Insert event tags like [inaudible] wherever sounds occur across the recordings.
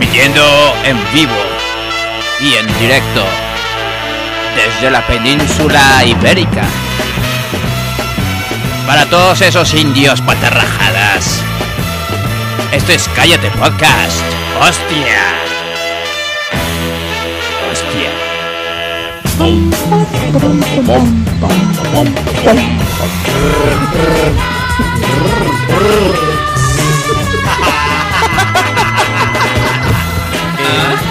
transmitiendo en vivo y en directo desde la península ibérica. Para todos esos indios patarrajadas. Esto es Cállate Podcast. ¡Hostia! ¡Hostia! Hola,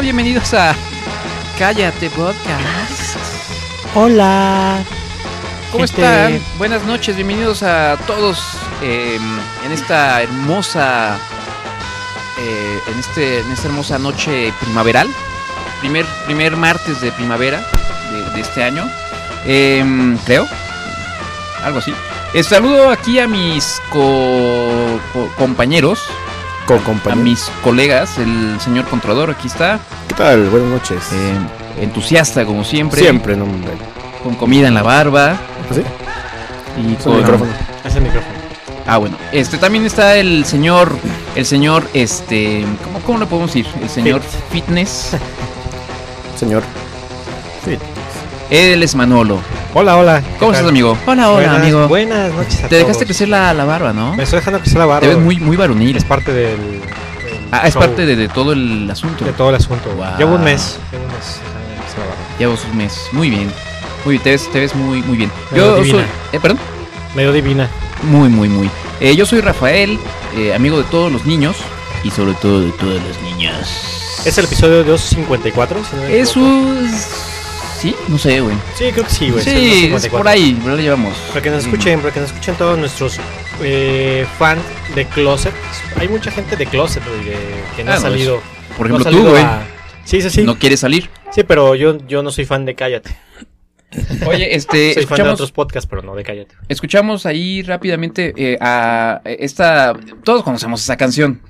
Bienvenidos a Cállate Podcast. Hola. ¿Cómo Gente. están? Buenas noches, bienvenidos a todos eh, en esta hermosa, eh, en este, en esta hermosa noche primaveral, primer, primer martes de primavera de, de este año, Em, creo, algo así. Eh, saludo aquí a mis co- co- compañeros, a mis colegas, el señor Controlador, aquí está, ¿Qué tal? Buenas noches. eh, entusiasta como siempre, Siempre, no, con comida en la barba ¿Sí? y Es el con micrófono. Es el micrófono. Ah, bueno. Este también está el señor. El señor, este. ¿Cómo, cómo le podemos decir? El señor Fitness. [laughs] Señor. Él es Manolo. Hola, hola. ¿Cómo estás, amigo? Hola, buenas, Buenas noches a Te dejaste todos. crecer la, la barba, ¿no? Me estoy dejando crecer la barba. Te ves muy, muy varonil. Es parte del. Ah, es show, parte de, de todo el asunto. de todo el asunto. Wow. Llevo un mes. Llevo un mes. Llevo sus meses. Muy bien. Muy bien, te ves, te ves muy, muy bien. Medio Yo divina. soy. Eh, perdón. Medio divina. Muy, muy, muy. Eh, yo soy Rafael, eh, amigo de todos los niños. Y sobre todo de todas las niñas. Es el episodio 254. Si no Es un. Sí, no sé, güey. Sí, creo que sí, güey. Sí, es 254. por ahí, por ahí lo llevamos. Para que nos escuchen, para que nos escuchen todos nuestros eh, fans de Closet. Hay mucha gente de Closet, güey, de- que no Ah, ha no, salido. Por no ejemplo, tú, salido güey. a- Sí, sí, sí. No quieres salir. Sí, pero yo, yo no soy fan de Cállate. Oye, este, [laughs] soy fan de escuchamos, otros podcasts, pero no de Cállate. escuchamos ahí rápidamente eh, a esta. Todos conocemos esa canción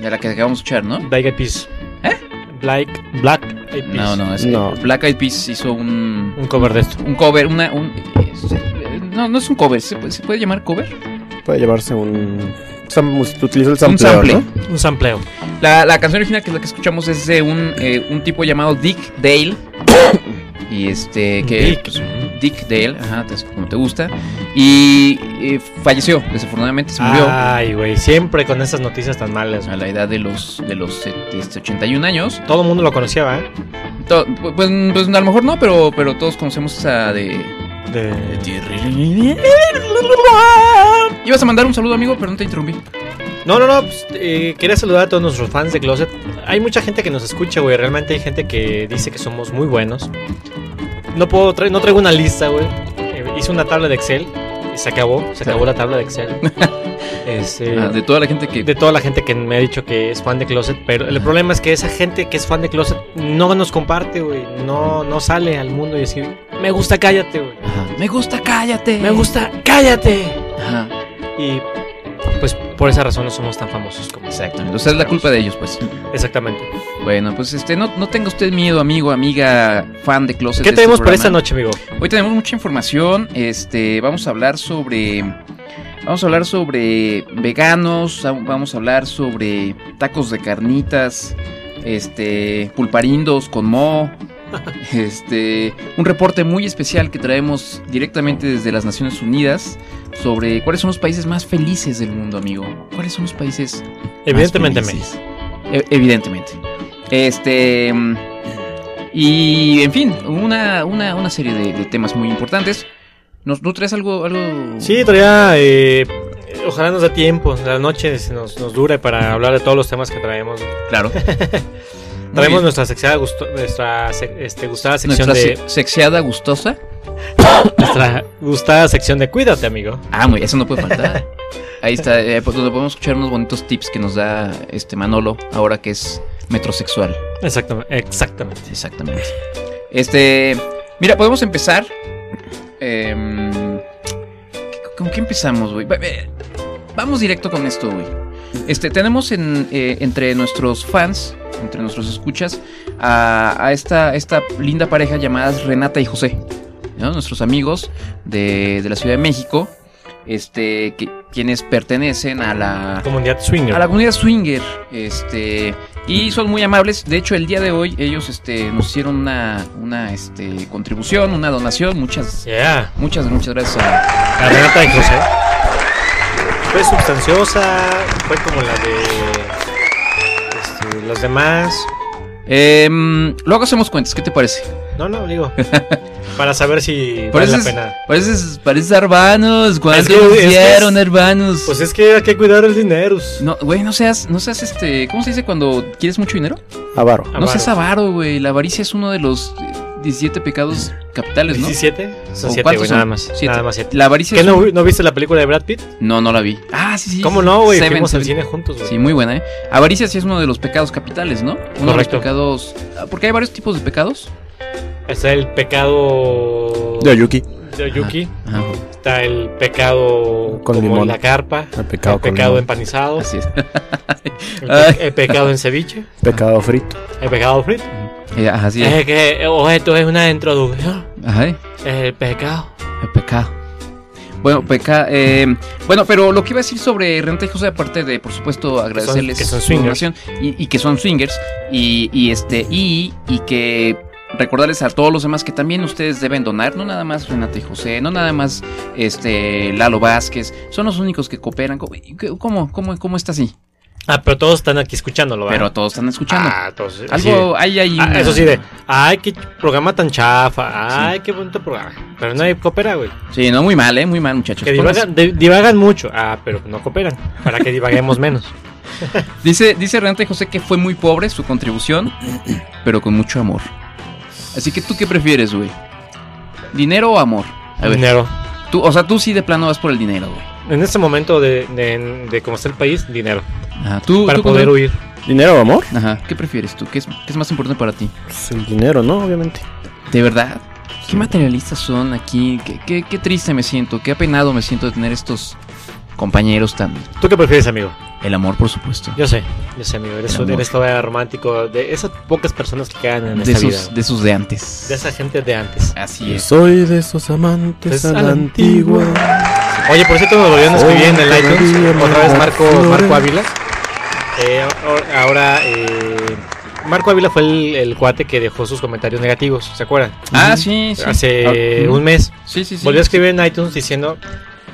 de la que acabamos de escuchar, ¿no? Black Eyed Peas. ¿Eh? Black, Black Eyed Peas. No, no, es No. Black Eyed Peas hizo un. Un cover de esto. Un cover, una. Un, es- no, no es un cover, ¿se puede, se puede llamar cover? Puede llevarse un. sam- Utiliza el Un sampleo, sample. ¿no? Un sampleo. La, la canción original que es la que escuchamos es de un, eh, un tipo llamado Dick Dale. y este, que. Dick. pues, Dick Dale, ajá, como te gusta. Y eh, falleció, desafortunadamente se murió. Ay, güey, siempre con esas noticias tan malas. a la edad de los de los eh, este, 81 años. Todo el mundo lo conocía, ¿va? To- pues, pues a lo mejor no, pero pero todos conocemos esa de De... Ibas a mandar un saludo, amigo, pero no te interrumpí. No, no, no, pues, eh, quería saludar a todos nuestros fans de Closet. Hay mucha gente que nos escucha, güey. Realmente hay gente que dice que somos muy buenos. No puedo traer, no traigo una lista, güey. Eh, hice una tabla de Excel se acabó, se acabó la tabla de Excel. [laughs] Este, Ah, de toda la gente que de toda la gente que me ha dicho que es fan de Closet, pero el problema es que esa gente que es fan de Closet no nos comparte, güey, no, no sale al mundo y decir, me gusta, cállate, güey. Me gusta, cállate. me gusta, cállate. Ajá. Y pues por esa razón no somos tan famosos como Exactamente. O sea, es la culpa de ellos, pues. Exactamente. Bueno, pues este, no, no tenga usted miedo, amigo, amiga, fan de Closet. ¿Qué de este tenemos para esta programa. noche, amigo? Hoy tenemos mucha información. Este, vamos a hablar sobre. Vamos a hablar sobre veganos. Vamos a hablar sobre tacos de carnitas. Este, pulparindos con mo. [laughs] Este, un reporte muy especial que traemos directamente desde las Naciones Unidas sobre cuáles son los países más felices del mundo, amigo. ¿Cuáles son los países más Evidentemente felices? E- evidentemente. Este. Y, en fin, una, una, una serie de, de temas muy importantes. ¿Nos, ¿No traes algo, algo? Sí, todavía. eh, ojalá nos dé tiempo. La noche nos dure para hablar de todos los temas que traemos. Claro. [laughs] Traemos nuestra, sexada gusto- nuestra este, gustada sección Nuestra de. se- sexeada gustosa. Nuestra gustada sección de Cuídate, amigo. Ah, muy, eso no puede faltar. Ahí está, eh, pues, donde podemos escuchar unos bonitos tips que nos da este Manolo, ahora que es metrosexual. Exactamente. Exactamente. Exactamente. Este, mira, podemos empezar. em, ¿Con qué empezamos, güey? Ve- Vamos directo con esto, güey. Este, tenemos en, eh, entre nuestros fans, entre nuestros escuchas, a, a esta, esta linda pareja llamadas Renata y José. ¿no? Nuestros amigos de, de la Ciudad de México, este, que, quienes pertenecen a la, Comunidad Swinger. a la comunidad swinger, este, y son muy amables. De hecho, el día de hoy ellos, este, nos hicieron una, una, este, contribución, una donación. Muchas, Yeah. muchas, muchas gracias. a- Renata y José. Fue sustanciosa. Fue como la de. este, los demás. Em, luego hacemos cuentas. ¿Qué te parece? No, no, digo. [laughs] para saber si vale la pena. pareces, pareces hermanos. ¿Cuánto hicieron, hermanos? Pues es que hay que cuidar el dinero. no, güey, no seas, no seas, este, ¿cómo se dice cuando quieres mucho dinero? Avaro. No seas avaro, güey. La avaricia es uno de los eh, 17 pecados capitales, ¿no? 17. Son ¿O 7, cuántos güey, nada más. Siete. Nada más 7. La avaricia ¿Qué es no, un- no viste la película de Brad Pitt? No, no la vi. Ah, sí, sí. ¿Cómo no, güey? Fuimos al cine juntos, güey. Sí, muy buena, ¿eh? Avaricia sí es uno de los pecados capitales, ¿no? Uno de los Correcto. pecados... ah, Porque hay varios tipos de pecados. Está el pecado. De Oyuki. de Oyuki. Ajá, Está el pecado Con como limón. en la carpa. El pecado el pecado empanizado. así es. El, pe- el pecado en ceviche. Pecado frito. El pecado frito. Eh, así es. Es que oh, esto es una introducción. Ajá, El pecado. el pecado. Bueno, peca, eh, bueno, pero lo que iba a decir sobre Renta y José, aparte de, por supuesto, agradecerles que son su y, y que son swingers y, y este y, y que recordarles a todos los demás que también ustedes deben donar, no nada más Renata y José, no nada más este Lalo Vázquez, son los únicos que cooperan. ¿Cómo, cómo, cómo, cómo está así? Ah, pero todos están aquí escuchándolo, ¿verdad? Pero todos están escuchando. Ah, así Algo hay ahí. Ah, eso sí, de. Ay, qué programa tan chafa. Ay, qué bonito programa. Pero nadie coopera, güey. Sí, no, muy mal, ¿eh? Muy mal, muchachos. Que divagan, de- divagan mucho. Ah, pero no cooperan. Para que divaguemos menos. [laughs] Dice, dice Renata y José que fue muy pobre su contribución, pero con mucho amor. Así que tú qué prefieres, güey? ¿Dinero o amor? A ver, Dinero. tú, o sea, tú sí de plano vas por el dinero, güey. En este momento de, de, de cómo está el país, dinero. Ajá, tú, Para tú, poder ¿cómo- huir. ¿Dinero o amor? Ajá, ¿qué prefieres tú? ¿Qué es, qué es más importante para ti? Pues el dinero, ¿no? Obviamente. ¿De verdad? ¿Qué materialistas son aquí? ¿Qué, qué, qué triste me siento? ¿Qué apenado me siento de tener estos compañeros tan... ¿Tú qué prefieres, amigo? El amor, por supuesto. Yo sé, yo sé, amigo. Eres, amor. eres todavía romántico. De esas pocas personas que quedan en De esta vida. de esos de antes. De esa gente de antes. Así Yo es. soy de esos amantes Es a la antigua. Oye, por cierto, nos volvieron a escribir en el iTunes. Otra vez Marco. Marco Ávila. Eh, ahor- ahora, eh, Marco Ávila fue el, el cuate que dejó sus comentarios negativos, ¿se acuerdan? Ah, sí, sí. Hace Ah, un mes. Sí, sí, sí. Volvió a escribir en iTunes diciendo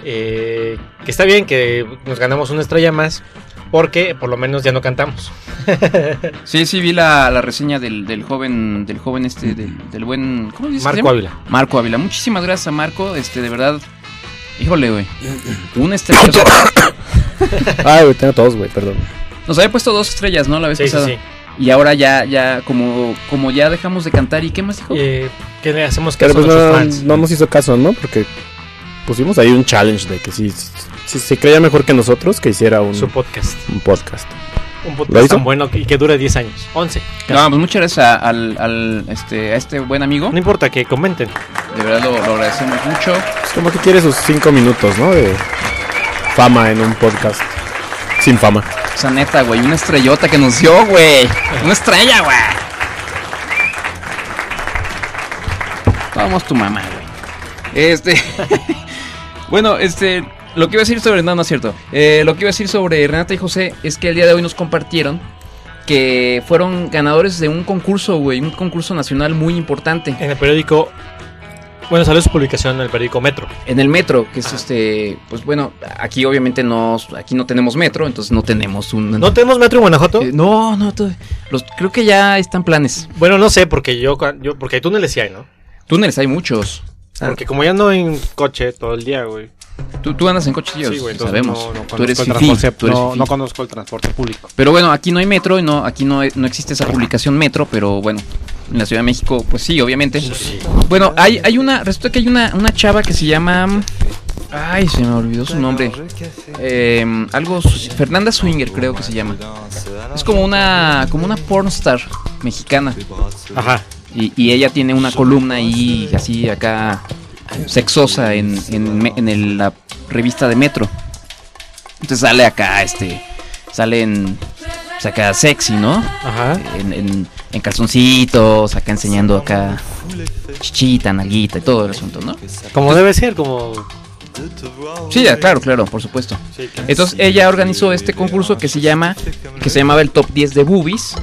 eh, que está bien que nos ganamos una estrella más porque por lo menos ya no cantamos. [laughs] Sí, sí, vi la, la reseña del, del joven, del joven este, del, del buen... Marco? Ávila. Marco Ávila. Muchísimas gracias a Marco, este, de verdad. Híjole, güey. [coughs] Una estrella. [coughs] Ay, güey, tengo todos, güey, perdón. Nos había puesto dos estrellas, ¿no? La vez Sí, sí, pasada. sí. Y ahora ya, ya, como, como ya dejamos de cantar, ¿y qué más dijo? Eh, ¿Qué le hacemos Pero caso pues a nuestros no, fans? no nos hizo caso, ¿no? Porque pusimos ahí un challenge de que si, si se creía mejor que nosotros, que hiciera un, Su podcast. un podcast. Un ¿Lo podcast tan bueno y que dure 10 años. 11. No, pues muchas gracias a- al, al, este, a este buen amigo. No importa que comenten. De verdad lo, lo agradecemos mucho. Es como que quiere sus cinco minutos, ¿no? De fama en un podcast. Sin fama. O sea, neta, güey, una estrellota que nos dio, güey. Una estrella, güey. Vamos tu mamá, güey. Este. [laughs] bueno, este. Lo que iba a decir sobre. No, no es cierto. Eh, lo que iba a decir sobre Renata y José es que el día de hoy nos compartieron que fueron ganadores de un concurso, güey, un concurso nacional muy importante. En el periódico. Bueno, salió su publicación en el periódico Metro. En el metro, que es este, pues bueno, aquí obviamente no, aquí no tenemos metro, entonces no tenemos un... ¿No tenemos Metro en Guanajuato? Eh, no, no, los, creo que ya están planes. Bueno, no sé, porque yo, yo porque hay túneles sí hay, ¿no? Túneles hay muchos. Porque como ya ando en coche todo el día, güey. Tú, tú andas en cochillos, Sí, güey, sabemos. no- no tú eres conozco el fifí, transporte- tú eres no, conozco el transporte público. Pero bueno, aquí no hay metro y no, aquí no, no existe esa publicación metro, pero bueno, en la Ciudad de México, pues sí, obviamente. Bueno, hay, hay una, resulta que hay una, una chava que se llama, ay, se me olvidó su nombre, Eh, algo, Fernanda Swinger creo que se llama. Es como una, como una pornstar mexicana Ajá. Y, y ella tiene una columna ahí así acá sexosa en, en, en el- la revista de Metro. Entonces sale acá, este, sale en, pues acá sexy, ¿no? Ajá. En, en, en calzoncitos, acá enseñando acá chichita, nalguita y todo el asunto, ¿no? Como debe ser, como. Sí, ya, claro, claro, por supuesto. Entonces ella organizó este concurso que se llama, que se llamaba el Top 10 de Boobies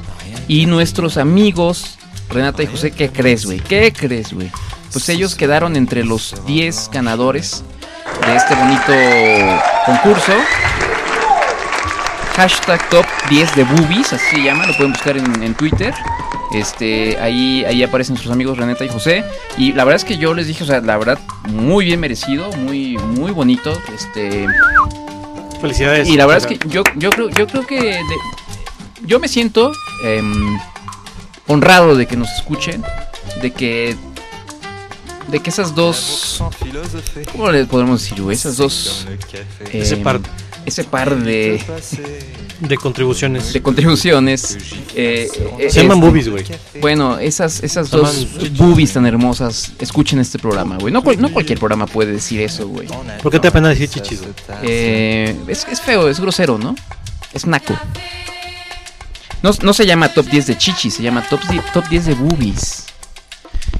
y nuestros amigos Renata y José, ¿qué crees, güey? ¿Qué crees, güey? Pues ellos quedaron entre los 10 ganadores de este bonito concurso. Hashtag Top 10 de Boobies, así se llama, lo pueden buscar en, en Twitter. Este, ahí, ahí aparecen sus amigos Renata y José. Y la verdad es que yo les dije, o sea, la verdad, muy bien merecido, muy, muy bonito. Este. Felicidades. Y la verdad es que yo, yo creo, yo creo que de- yo me siento em, honrado de que nos escuchen, de que de que esas dos ¿cómo le podemos decir, güey? Esas dos Ese em, par ese par de, de contribuciones. de contribuciones eh, [laughs] eh, Se llaman este, boobies, güey. Bueno, esas, esas Se dos llaman boobies tan hermosas, escuchen este programa, güey. No, cual- no cualquier programa puede decir eso, güey. ¿Por qué te da pena decir chichis? Eh, es, es feo, es grosero, ¿no? Es naco. No, no se llama top 10 de chichis, se llama top, 10 top 10 de boobies.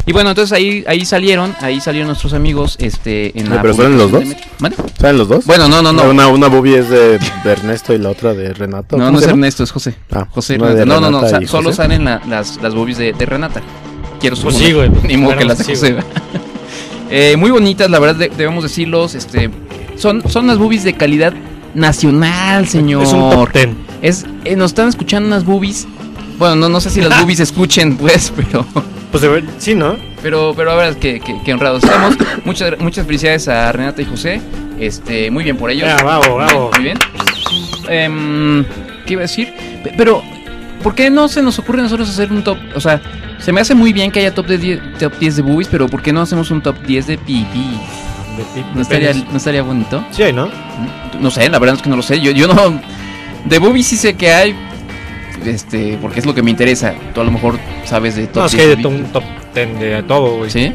Y bueno, entonces ahí, ahí salieron, ahí salieron nuestros amigos, este, en Ah, la ¿pero salen los dos? ¿Saben los dos? Bueno, no, no, no. Una, una boobie es de, de Ernesto y la otra de Renato. No, ¿Cómo no es? Ernesto, es José. Ah, José Renata. No, no, no, Renata sa- solo José. salen la- las, las boobies de, de Renata. Quiero Pues suponer. sí, güey. [laughs] Ni modo que las de Sí, José. [laughs] Eh, muy bonitas, la verdad, de- debemos decirlos. Este, son, son unas boobies de calidad nacional, señor. Es un top ten. Es, eh, nos están escuchando unas boobies. Bueno, no, no sé si las [laughs] boobies escuchen, pues, pero, Pues de ver- sí, ¿no? pero, pero a ver, que, que, que honrados estamos. Muchas, muchas felicidades a Renata y José. Este, muy bien por ellos. Ah, bravo, bravo. Muy bien. Em, ¿Qué iba a decir? Pe- Pero, ¿por qué no se nos ocurre a nosotros hacer un top? O sea, se me hace muy bien que haya top, de 10, top 10 de boobies, pero ¿por qué no hacemos un top 10 de pipí? ¿No estaría. ¿No estaría bonito? Sí hay, ¿no? No sé, la verdad es que no lo sé. Yo, yo no. De boobies sí sé que hay. Este, porque es lo que me interesa. Tú a lo mejor sabes de top No, es 10 que hay de un top ten de todo, güey. ¿Sí?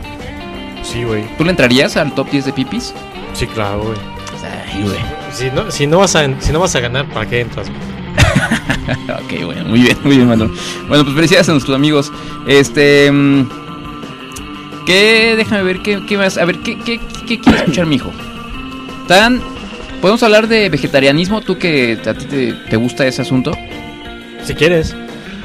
Sí, güey. ¿Tú le entrarías al top 10 de pipis? Sí, claro, güey. Ay, güey. Si no, si, no vas a, si no vas a ganar, ¿para qué entras? güey? [laughs] ok, bueno, muy bien, muy bien, Manuel. Bueno, pues felicidades a nuestros amigos. Este. mm, ¿Qué? Déjame ver, ¿qué, qué más? A ver, ¿qué, qué, qué quiere escuchar mi hijo? Tan. ¿Podemos hablar de vegetarianismo? ¿Tú que a ti te, te gusta ese asunto? Si quieres.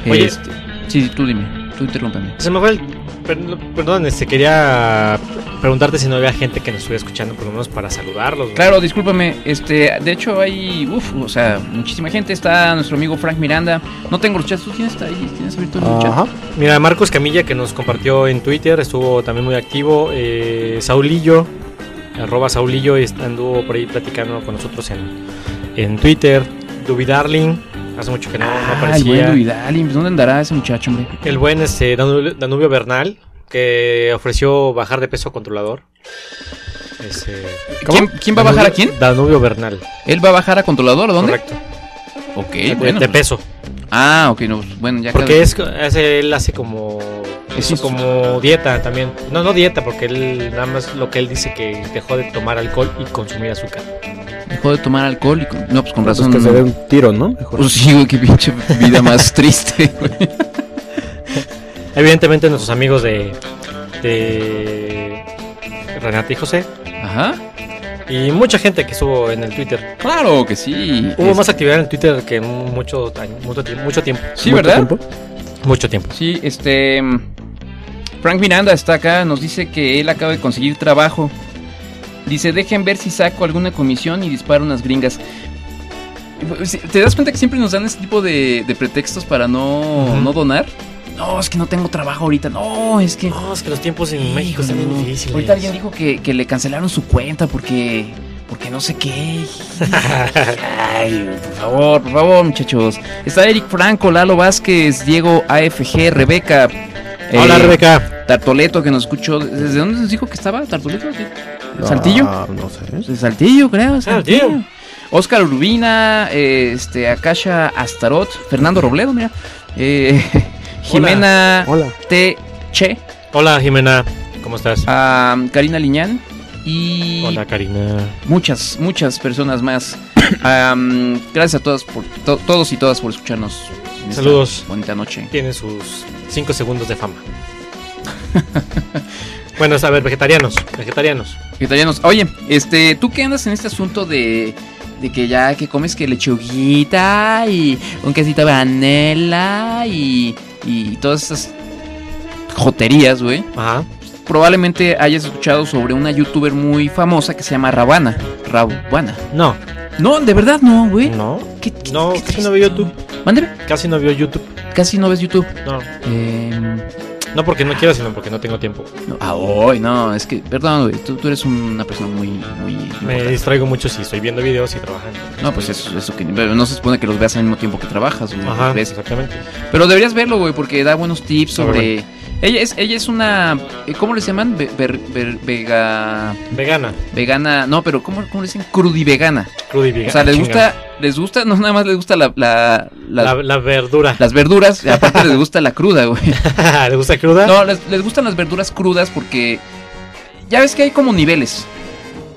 Oye. Este, sí, tú dime, tú interrúmpeme. Se me fue el. Per- Perdón, este, quería preguntarte si no había gente que nos estuviera escuchando, por lo menos para saludarlos. Claro, discúlpame, este, de hecho hay, uf, o sea, muchísima gente, está nuestro amigo Frank Miranda, no tengo los chats, ¿tú tienes ahí, tienes abierto el chat? Ajá. Mira, Marcos Camilla que nos compartió en Twitter, estuvo también muy activo. Eh, Saulillo, arroba Saulillo, anduvo por ahí platicando con nosotros en, en Twitter. Duby Darling, hace mucho que no, no Ah, el aparecía. buen Duvidal, pues, ¿dónde andará ese muchacho, hombre? El buen este, Danubio, Bernal, que ofreció bajar de peso a controlador. Ese, ¿Quién, quién va a bajar a quién? Danubio Bernal, ¿Él va a bajar a controlador? ¿A dónde? correcto. Ok, de, bueno. de peso. Ah, ok, no, pues, bueno, ya Porque es, hace- él hace como Es como dieta también. No, no dieta, porque él nada más lo que él dice que dejó de tomar alcohol y consumir azúcar. Dejó de tomar alcohol y con- no, pues con Pues razón. que se no. dé un tiro, ¿no? Mejor. Pues sí, güey, qué pinche vida más [laughs] triste, güey. Evidentemente nuestros amigos de, de Renata y José Ajá. Y mucha gente que estuvo en el Twitter. Claro que sí. Hubo Es- más actividad en el Twitter que mucho, mucho, tiempo- mucho tiempo. Sí, ¿Mucho ¿verdad? tiempo? Mucho tiempo. Sí, este. mm, Frank Miranda está acá, nos dice que él acaba de conseguir trabajo. Dice, dejen ver si saco alguna comisión y disparo unas gringas. ¿Te das cuenta que siempre nos dan ese tipo de, de pretextos para no, no donar? No, es que no tengo trabajo ahorita. No, es que... No, es que los tiempos en México están bien difíciles. Ahorita alguien dijo que, que le cancelaron su cuenta porque... Porque no sé qué. Ay, por favor, por favor, muchachos. Está Eric Franco, Lalo Vázquez, Diego AFG, Rebeca. Hola, eh, Rebeca. Tartoleto que nos escuchó. ¿Desde dónde nos dijo que estaba Tartoleto? ¿De ¿Saltillo? Ah, no sé. De Saltillo, creo. Saltillo. Saltillo. Oscar Urbina, eh, este, Akasha Astarot, Fernando Robledo, mira. eh, [laughs] Jimena Hola. T. Che, Hola, Jimena. ¿Cómo estás? a Karina Liñán y Hola, Karina. muchas, muchas personas más. [coughs] Gracias a todas por, to- todos y todas por escucharnos. en esta Saludos. Bonita noche. Tiene sus 5 segundos de fama. [laughs] bueno, a ver, vegetarianos. Vegetarianos. Vegetarianos. Oye, este, ¿tú qué andas en este asunto de, de que ya que comes que lechuguita y un quesito de panela y, y todas esas joterías, güey? Ajá. Probablemente hayas escuchado sobre una youtuber muy famosa que se llama Ravana. Ravana. No, No, de verdad no, güey. no. ¿Qué- qué- No, qué casi no veo YouTube. Mándeme. Casi no veo YouTube. Casi no ves YouTube. No. Eh, No porque no quiero, sino porque no tengo tiempo. no, ah, hoy, no, es que, perdón, güey, tú, tú eres una persona muy, muy... Me importante. distraigo mucho si estoy viendo videos y trabajando. No, pues eso, eso que no se supone que los veas al mismo tiempo que trabajas, güey. Ajá, exactamente. Pero deberías verlo, güey, porque da buenos tips A ver, sobre. Ella es, ella es una. eh, ¿Cómo les llaman? Ve- ver- ver- vega. Vegana. Vegana. No, pero ¿cómo, cómo le dicen? Crudivegana. Crudo y vegana. O sea, les gusta. Les gusta, no nada más les gusta la, la- la- La, la verdura. las verduras, aparte les gusta la cruda, güey. [laughs] ¿Le gusta cruda? No, les, les gustan las verduras crudas porque. Ya ves que hay como niveles.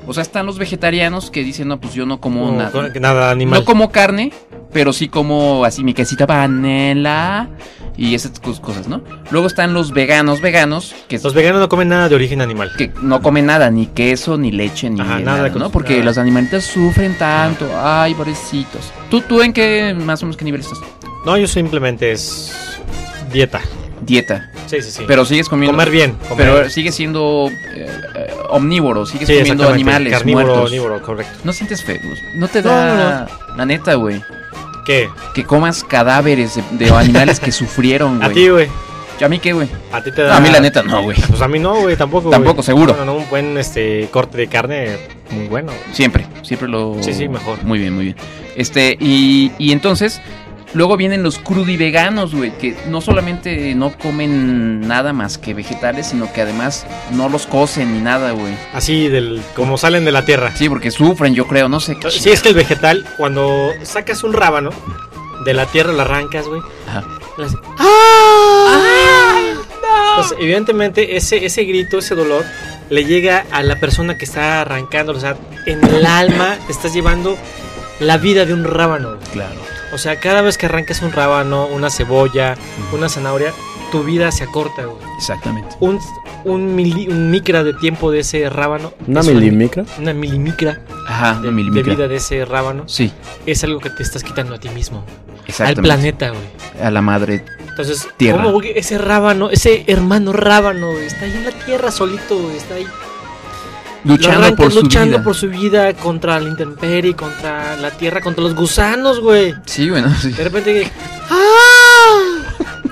O sea, están los vegetarianos que dicen, no, pues yo no como No, nada. nada animal. No como carne, pero sí como así mi quesita panela y esas cos- cosas, ¿no? Luego están los veganos, veganos, que, Los veganos no comen nada de origen animal. que no comen nada, ni queso, ni leche, ni Ajá, nada, nada de ¿no? Porque nada. los animalitos sufren tanto. Ay, pobrecitos. ¿Tú, ¿Tú en qué, más o menos, qué nivel estás? No, yo simplemente es dieta. Dieta. Sí, sí, sí. Pero sigues comiendo... comer bien. Comer. Pero sigues siendo eh, omnívoro, sigues sí, comiendo animales Carnívoro, muertos. omnívoro, correcto. No sientes feo, no te No, da... La neta, güey. ¿Qué? Que comas cadáveres de, de animales que [laughs] sufrieron, A güey. ti, güey. ¿A mí qué, güey? A ti te da. A mí la neta no, güey. Pues a mí no, güey, tampoco. Tampoco, güey. seguro. No, no, un buen este corte de carne muy bueno. güey. Siempre, siempre lo... Sí, sí, mejor. Muy bien, muy bien. Este, y, y entonces, luego vienen los crudiveganos, güey, que no solamente no comen nada más que vegetales, sino que además no los cocen ni nada, güey. Así del como salen de la tierra. Sí, porque sufren, yo creo, no sé qué. Sí, es que el vegetal, cuando sacas un rábano de la tierra, lo arrancas, güey. Ajá. ¡Ah! Entonces, evidentemente, ese, ese grito, ese dolor, le llega a la persona que está arrancando. O sea, en el alma estás llevando la vida de un rábano. Claro. O sea, cada vez que arrancas un rábano, una cebolla, una zanahoria, tu vida se acorta, güey. Exactamente. Un, un, mili- un micra de tiempo de ese rábano. ¿Una milimicra? Una milimicra Ajá, de, de, de milimicra. vida de ese rábano Sí, es algo que te estás quitando a ti mismo, al exactamente. planeta, güey. A la madre. Entonces, Tierra. ¿cómo güey, ese rábano, ese hermano rábano, güey, está ahí en la tierra solito, güey, está ahí Luchando por su luchando vida. por su vida contra la intemperie, contra la tierra, contra los gusanos, güey. Sí, bueno, sí. De repente, ¡ah!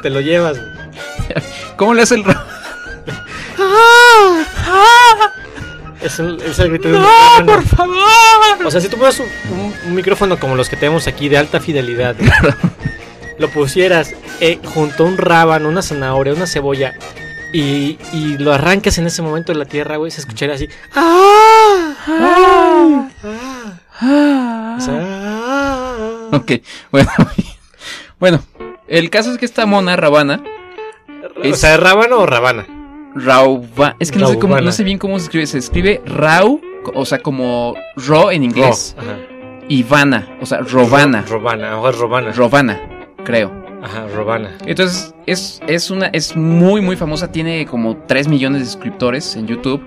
te lo llevas, güey. ¿Cómo le hace el ra- Es el, es el grito de un por favor! O sea, si tú pones un, un- un micrófono como los que tenemos aquí de alta fidelidad, [laughs] lo pusieras eh, junto a un rábano, una zanahoria, una cebolla y, y lo arrancas en ese momento de la tierra, güey, se escucharía así. ¡Ah! ¡Ah! ¡Ah! O sea, ¡ah! Ok, bueno. [laughs] bueno, el caso es que esta mona Ravana, O Es- sea, ¿rábano o rabana? Rauva, es que no sé cómo, no sé bien cómo se escribe, se escribe Rau, o sea, como Ro en inglés, Ro, ajá. y Vana, o sea, Rovana, Ro- Robana, mejor es Robana. Rovana, creo. Ajá, Robana. Entonces, es, es una, es muy, muy famosa, tiene como 3 millones de suscriptores en YouTube.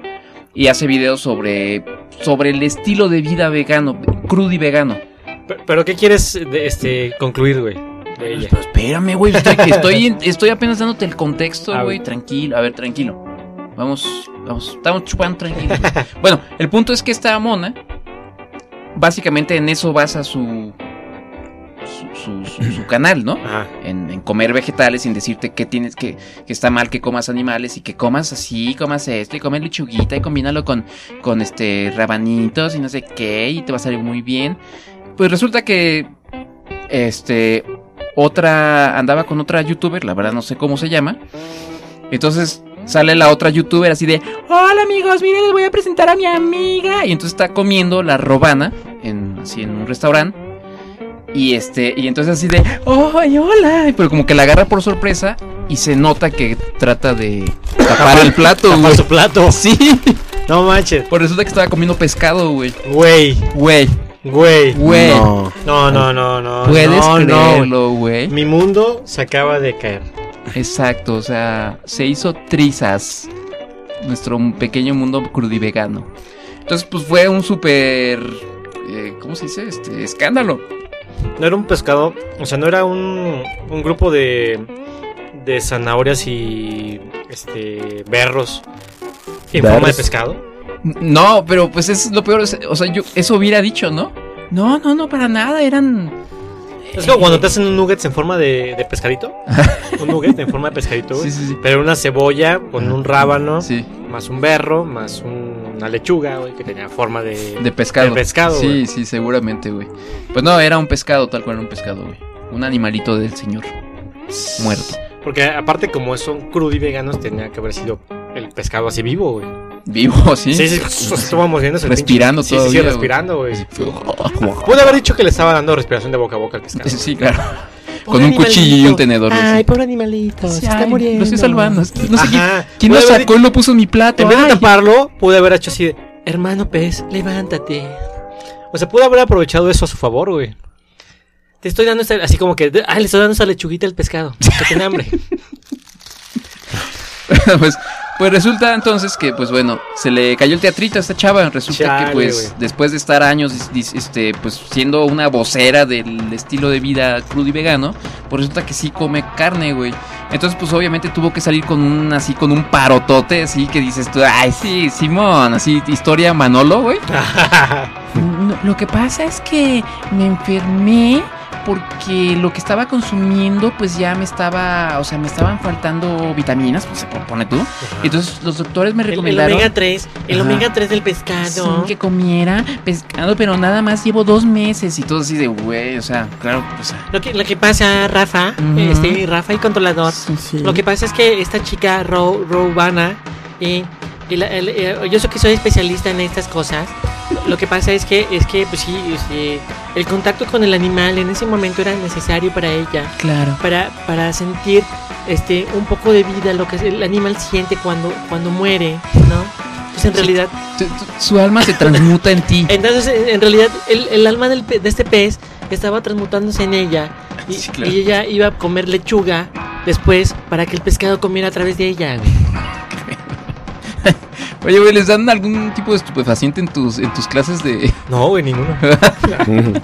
y hace videos sobre, sobre el estilo de vida vegano, crudo y vegano. Pero, pero ¿qué quieres de, este, concluir, güey? De ella. Pero espérame, güey, estoy, [laughs] estoy, estoy apenas dándote el contexto, Ah, güey, tranquilo, a ver, tranquilo. Vamos, vamos, estamos chupando tranquilo. bueno, el punto es que esta mona, básicamente en eso basa su, su, su- su- su canal, ¿no? En, en comer vegetales sin decirte que tienes que, que está mal que comas animales y que comas así, comas esto y comes lechuguita y combínalo con, con este rabanitos y no sé qué y te va a salir muy bien. Pues resulta que este otra andaba con otra youtuber, la verdad no sé cómo se llama. Entonces sale la otra youtuber así de, "Hola amigos, miren, les voy a presentar a mi amiga." Y entonces está comiendo la robana en así en un restaurante. Y este, y entonces así de, ¡ay, hola! Pero como que la agarra por sorpresa y se nota que trata de tapar el plato, güey. su plato. Sí, No manches. pues resulta que estaba comiendo pescado, güey. Güey, Güey, güey. güey. No. No, no, no, no. Puedes no, no. creerlo, güey. Mi mundo se acaba de caer. Exacto, o sea, se hizo trizas nuestro pequeño mundo crudivegano. Entonces, pues fue un súper, eh, ¿cómo se dice? Este, escándalo. No era un pescado, o sea, no era un, un grupo de, de zanahorias y este berros en Berros. forma de pescado. No, pero pues es lo peor, o sea, yo eso hubiera dicho, ¿no? No, no, no, para nada, eran... Es como cuando te hacen un nuggets en forma de, de pescadito. [laughs] un nugget en forma de pescadito, güey. Sí, sí, sí. Pero una cebolla con un rábano, Sí, más un berro, más un- una lechuga, güey, que tenía forma de... de pescado. De pescado, Sí, güey. sí, seguramente, güey. Pues no, era un pescado, tal cual era un pescado, güey. Un animalito del señor muerto. Porque aparte como son crudo y veganos, tenía que haber sido el pescado así vivo, güey. Vivo, [laughs] sí. Sí, sí, estábamos viendo Respirando pinche- sí, sí, Sí, respirando, güey. [laughs] Pude haber dicho que le estaba dando respiración de boca a boca al pescado. Sí, claro. Pobre Con un cuchillo y un tenedor. Ay, sí. pobre animalito, Sí, se está ay, muriendo. Lo estoy salvando. No sé quién, Ajá. quién lo sacó y lo puso en mi plato. En vez de taparlo, pude haber hecho así de, hermano pez, levántate. O sea, pude haber aprovechado eso a su favor, güey. Te estoy dando esta, así como que, ah, le estoy dando esa lechuguita al pescado, que tiene hambre. [laughs] pues, pues resulta entonces que, pues bueno, se le cayó el teatrito a esta chava. Resulta Chale, que, pues, después de estar años, este, pues, siendo una vocera del estilo de vida crudo y vegano, pues resulta que sí come carne, güey. Entonces, pues, obviamente tuvo que salir con un, así, con un parotote, así, que dices tú, ay, sí, Simón, así, historia Manolo, güey. [laughs] No, lo que pasa es que me enfermé porque lo que estaba consumiendo pues ya me estaba, o sea, me estaban faltando vitaminas, pues se pone tú. Entonces los doctores me El, el recomendaron omega 3, el Ajá. omega 3 del sí, pescado. que comiera pescado, pero nada más llevo dos meses y todo así de güey, o sea, claro, pues Lo que, lo que pasa, Rafa, este, Rafa y controlador, lo que pasa es que esta chica, Ro, Robana, eh, el- el- eh, yo sé que soy especialista en estas cosas. Lo que pasa es que, es que, pues sí, este, el contacto con el animal en ese momento era necesario para ella, claro. para, para sentir, este, un poco de vida, lo que el animal siente cuando, cuando muere, ¿no? Pues en Sí. realidad tu- Su alma se transmuta en ti. [laughs] Entonces, en en realidad, el, el alma del de este pez estaba transmutándose en ella. Y, Sí, claro. y ella iba a comer lechuga después para que el pescado comiera a través de ella. güey. [laughs] Oye, güey, ¿les dan algún tipo de estupefaciente en tus en tus clases de No, güey, ninguno. [laughs]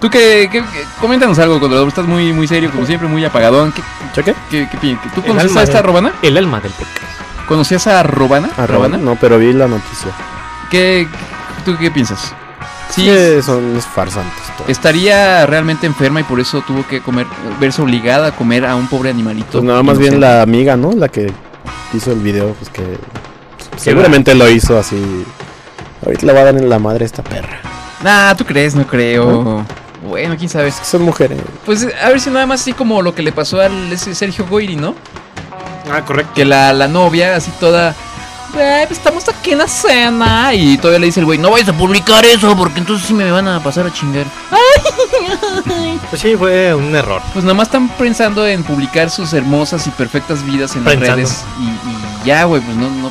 Tú que, que- que- coméntanos algo, controlador, estás muy muy serio como siempre, muy apagadón. ¿Qué ¿Cheque? qué, qué ¿Tú conocías a esta de- Robana? El alma del podcast. ¿Conocías a Robana? Arroba, no, pero vi la noticia. ¿Qué tú qué piensas? Sí, Que son los farsantes. todos. estaría realmente enferma y por eso tuvo que comer verse obligada a comer a un pobre animalito. Pues nada más bien la amiga, ¿no? La que hizo el video, pues que seguramente lo hizo así. Ahorita le va a dar en la madre a esta perra. Nah, ¿tú crees? No creo. Bueno, quién sabe. Es que son mujeres. Pues a ver si nada más así como lo que le pasó al ese Sergio Goyri, ¿no? Ah, correcto. Que la, la novia así toda... "Güey, pues estamos aquí en la cena y todavía le dice el güey, no vayas a publicar eso porque entonces sí me van a pasar a chingar. [laughs] Pues sí, fue un error. Pues nada más están pensando en publicar sus hermosas y perfectas vidas en las redes y, y ya, güey, pues no, no...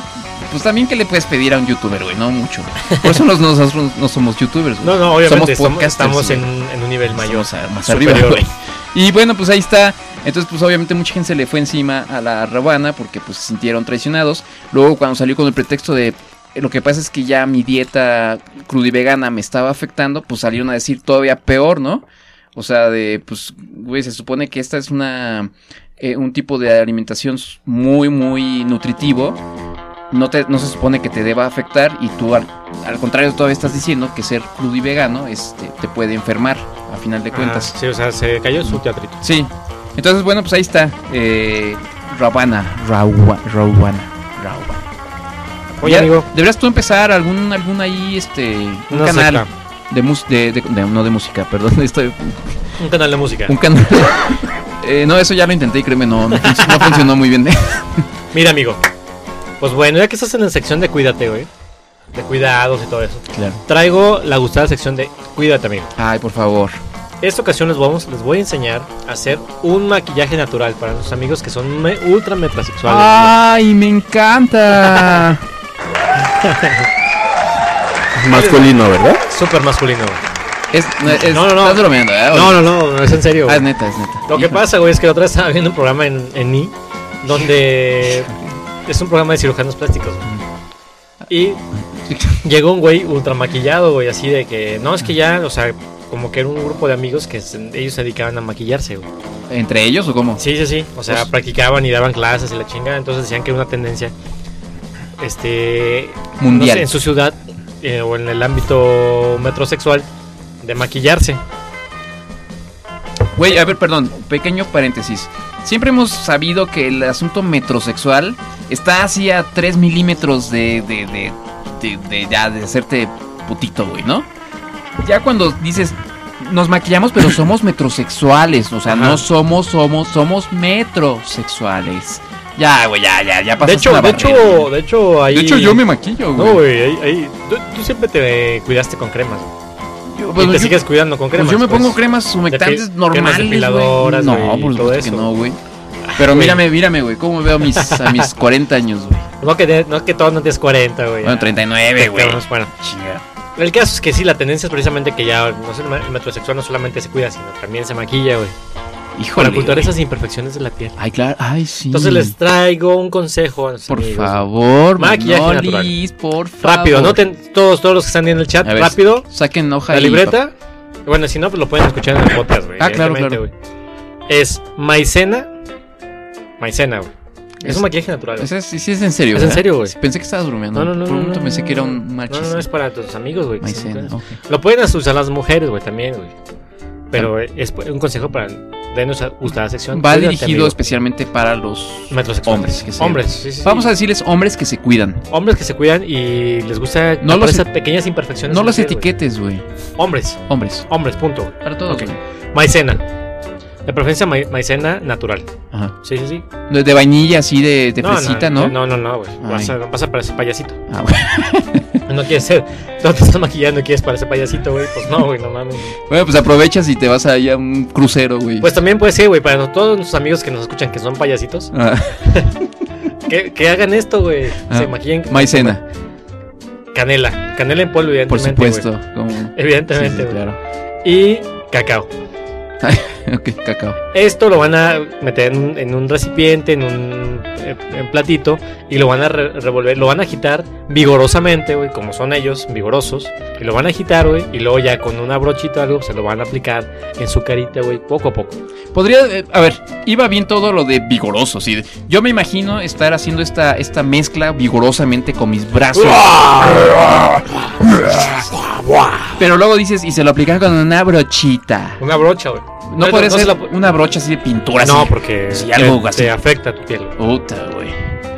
Pues también que le puedes pedir a un youtuber, güey, no mucho. Por eso nos- nosotros no somos youtubers, güey. No, no, obviamente Somos estamos, podcasters, estamos en, un- en un nivel mayor. A- más superior. arriba, güey. Y bueno, pues ahí está. Entonces, pues obviamente mucha gente se le fue encima a la Rabana porque pues se sintieron traicionados. Luego cuando salió con el pretexto de lo que pasa es que ya mi dieta crudivegana me estaba afectando, pues salieron a decir todavía peor, ¿no? O sea, de, pues, güey, se supone que esta es una, eh, un tipo de alimentación muy, muy nutritivo. No, te, no se supone que te deba afectar y tú al, al contrario todavía estás diciendo que ser crudivegano este, te puede enfermar, a final de cuentas. Ah, sí, o sea, se cayó su teatrito. Sí. Entonces, bueno, pues ahí está. Eh, Ravana. Rawa- Rawana. Oye, Ya, amigo, ¿Deberías tú empezar algún, algún ahí, este, un canal de, mus de, de- de- no de música, perdón, [laughs] estoy, un canal de música. un canal. [laughs] Eh, no, eso ya lo intenté y créeme, no, no, func- no funcionó muy bien. [laughs] Mira, amigo. Pues bueno, ya que estás en la sección de cuídate, güey. De cuidados y todo eso. claro. Traigo la gustada sección de cuídate, amigo. Ay, por favor. Esta ocasión les, vamos, les voy a enseñar a hacer un maquillaje natural para nuestros amigos que son me- ultra metrosexuales. Ay, me encanta. [laughs] Masculino, ¿verdad? Súper masculino. Es, no, es- No, no, no. Estás bromeando, ¿eh? No, no, no, no es en serio. Ah, es neta, es neta. Lo que pasa, güey, es que la otra vez estaba viendo un programa en, en I donde es un programa de cirujanos plásticos. güey. Y llegó un güey ultra maquillado, güey, así de que, no, es que ya, o sea, como que era un grupo de amigos que se- ellos se dedicaban a maquillarse, güey. ¿Entre ellos o cómo? Sí, sí, sí, o sea, Pues- practicaban y daban clases y la chingada, entonces decían que era una tendencia, este, Mundial. no sé, en su ciudad eh, o en el ámbito metrosexual de maquillarse. Güey, a ver, perdón, pequeño paréntesis. Siempre hemos sabido que el asunto metrosexual está así a 3 milímetros de, de, de, de, de ya, de hacerte putito, güey, ¿no? Ya cuando dices, nos maquillamos, pero somos metrosexuales, o sea, Ajá. no somos, somos, somos metrosexuales. Ya, güey, ya, ya, ya De pasaste hecho, una de barrera, hecho, güey. de hecho, ahí... De hecho, yo me maquillo, güey. No, güey, ahí, ahí- tú, tú siempre te cuidaste con cremas. Yo- y pues, te yo- sigues cuidando con pues cremas. yo me pongo pues. cremas humectantes cremas normales, depiladoras, güey. güey, No, y por todo supuesto que eso. no, güey. Pero güey. mírame, mírame, güey, cómo veo a mis, a mis [laughs] 40 años, güey. No que, no que todo no tienes 40, güey. Bueno, ya. 39, güey. Bueno, Bueno, el caso es que sí, la tendencia es precisamente que ya no sé, el metrosexual no solamente se cuida, sino también se maquilla, güey. Híjole. Para ocultar esas imperfecciones de la piel. Ay, claro. Ay, sí. Entonces les traigo un consejo a Por amigos. favor, Maquillaje Manolis, por favor. Rápido, anoten todos, todos los que están en el chat, ver, rápido. Saquen hoja La y libreta. Bueno, si no, pues lo pueden escuchar en el podcast, güey. Ah, claro, güey. Es maicena. Maicena, güey. Es, Es- un maquillaje natural. Ese Sí, sí, es en serio. Es en serio, güey. Pensé que estabas bromeando. No, no, no, Por un momento no, pensé que era un mal No, no, es para tus amigos, güey. que se Maicena, encuentran. ok. Lo pueden usar las mujeres, güey, también, güey. Pero es un consejo para denos a gustar la sección. Va Cuídate, dirigido amigo. especialmente para los hombres. Que se- Hombres, sí, sí, sí. Vamos a decirles hombres que se cuidan. Hombres que se cuidan y les gusta No los- esas pequeñas imperfecciones. No los piel, güey. etiquetes, güey. Hombres, Hombres. hombres, punto. güey. Para todos. Ok. güey. Maicena. De preferencia ma- maicena natural. Ajá. Sí, sí, sí. De, de vainilla así de, de fresita, ¿no? No, no, no, güey. Ay. Vas a, vas a parecer payasito. Ah, güey. [laughs] [laughs] No quieres ser. No te estás maquillando y quieres parecer payasito, güey. Pues no, güey, no mames. Bueno, pues aprovechas y te vas ahí a un crucero, güey. Pues también puede ser, güey, para todos nuestros amigos que nos escuchan que son payasitos, Ah, [laughs] que, que hagan esto, güey. Ah, Se maquillen. maicena, Canela. Canela en polvo, por evidentemente. supuesto. güey. Como... Evidentemente, Sí, sí, güey. claro. Y cacao. [laughs] ok, cacao. Esto lo van a meter en, un- en un recipiente, en un eh, en platito, y lo van a re- revolver, lo van a agitar vigorosamente, güey, como son ellos, vigorosos, y lo van a agitar, güey, y luego ya con una brochita o algo se lo van a aplicar en su carita, güey, poco a poco. Podría, eh, a ver, iba bien todo lo de vigoroso, sí. Yo me imagino estar haciendo esta, esta mezcla vigorosamente con mis brazos. [laughs] Pero luego dices, y se lo aplican con una brochita. Una brocha, güey. No puede se ser la una brocha así de pintura. No, así. porque Sí, te- algo te, así. afecta a tu piel. Puta, güey.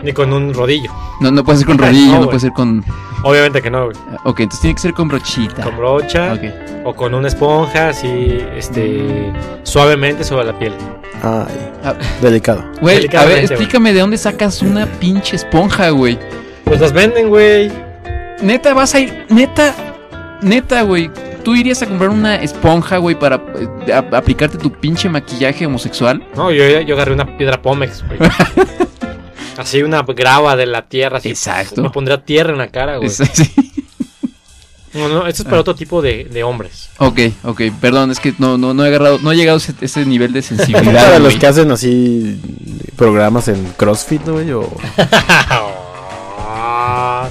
Ni con un rodillo. No, no puede ser con [laughs] rodillo, No, puede ser con... Obviamente que no, güey. Ok, entonces tiene que ser con brochita. Con brocha Ok. o con una esponja, así, este, suavemente sobre la piel. Ay, Ah. delicado. Güey, a ver, explícame de dónde sacas una pinche esponja, güey. Pues las venden, güey. Neta, vas a ir. Neta, neta, güey. ¿Tú irías a comprar una esponja, güey, para eh, a- aplicarte tu pinche maquillaje homosexual? No, yo, yo agarré una piedra Pómex, güey. [laughs] así una grava de la tierra, así. Exacto. Me pondría tierra en la cara, güey. [laughs] No, no, esto es para otro tipo de, de hombres. Ok, ok, perdón, es que no, no, no he agarrado, no he llegado a ese, ese nivel de sensibilidad. [laughs] Para los que hacen así programas en CrossFit, güey, o...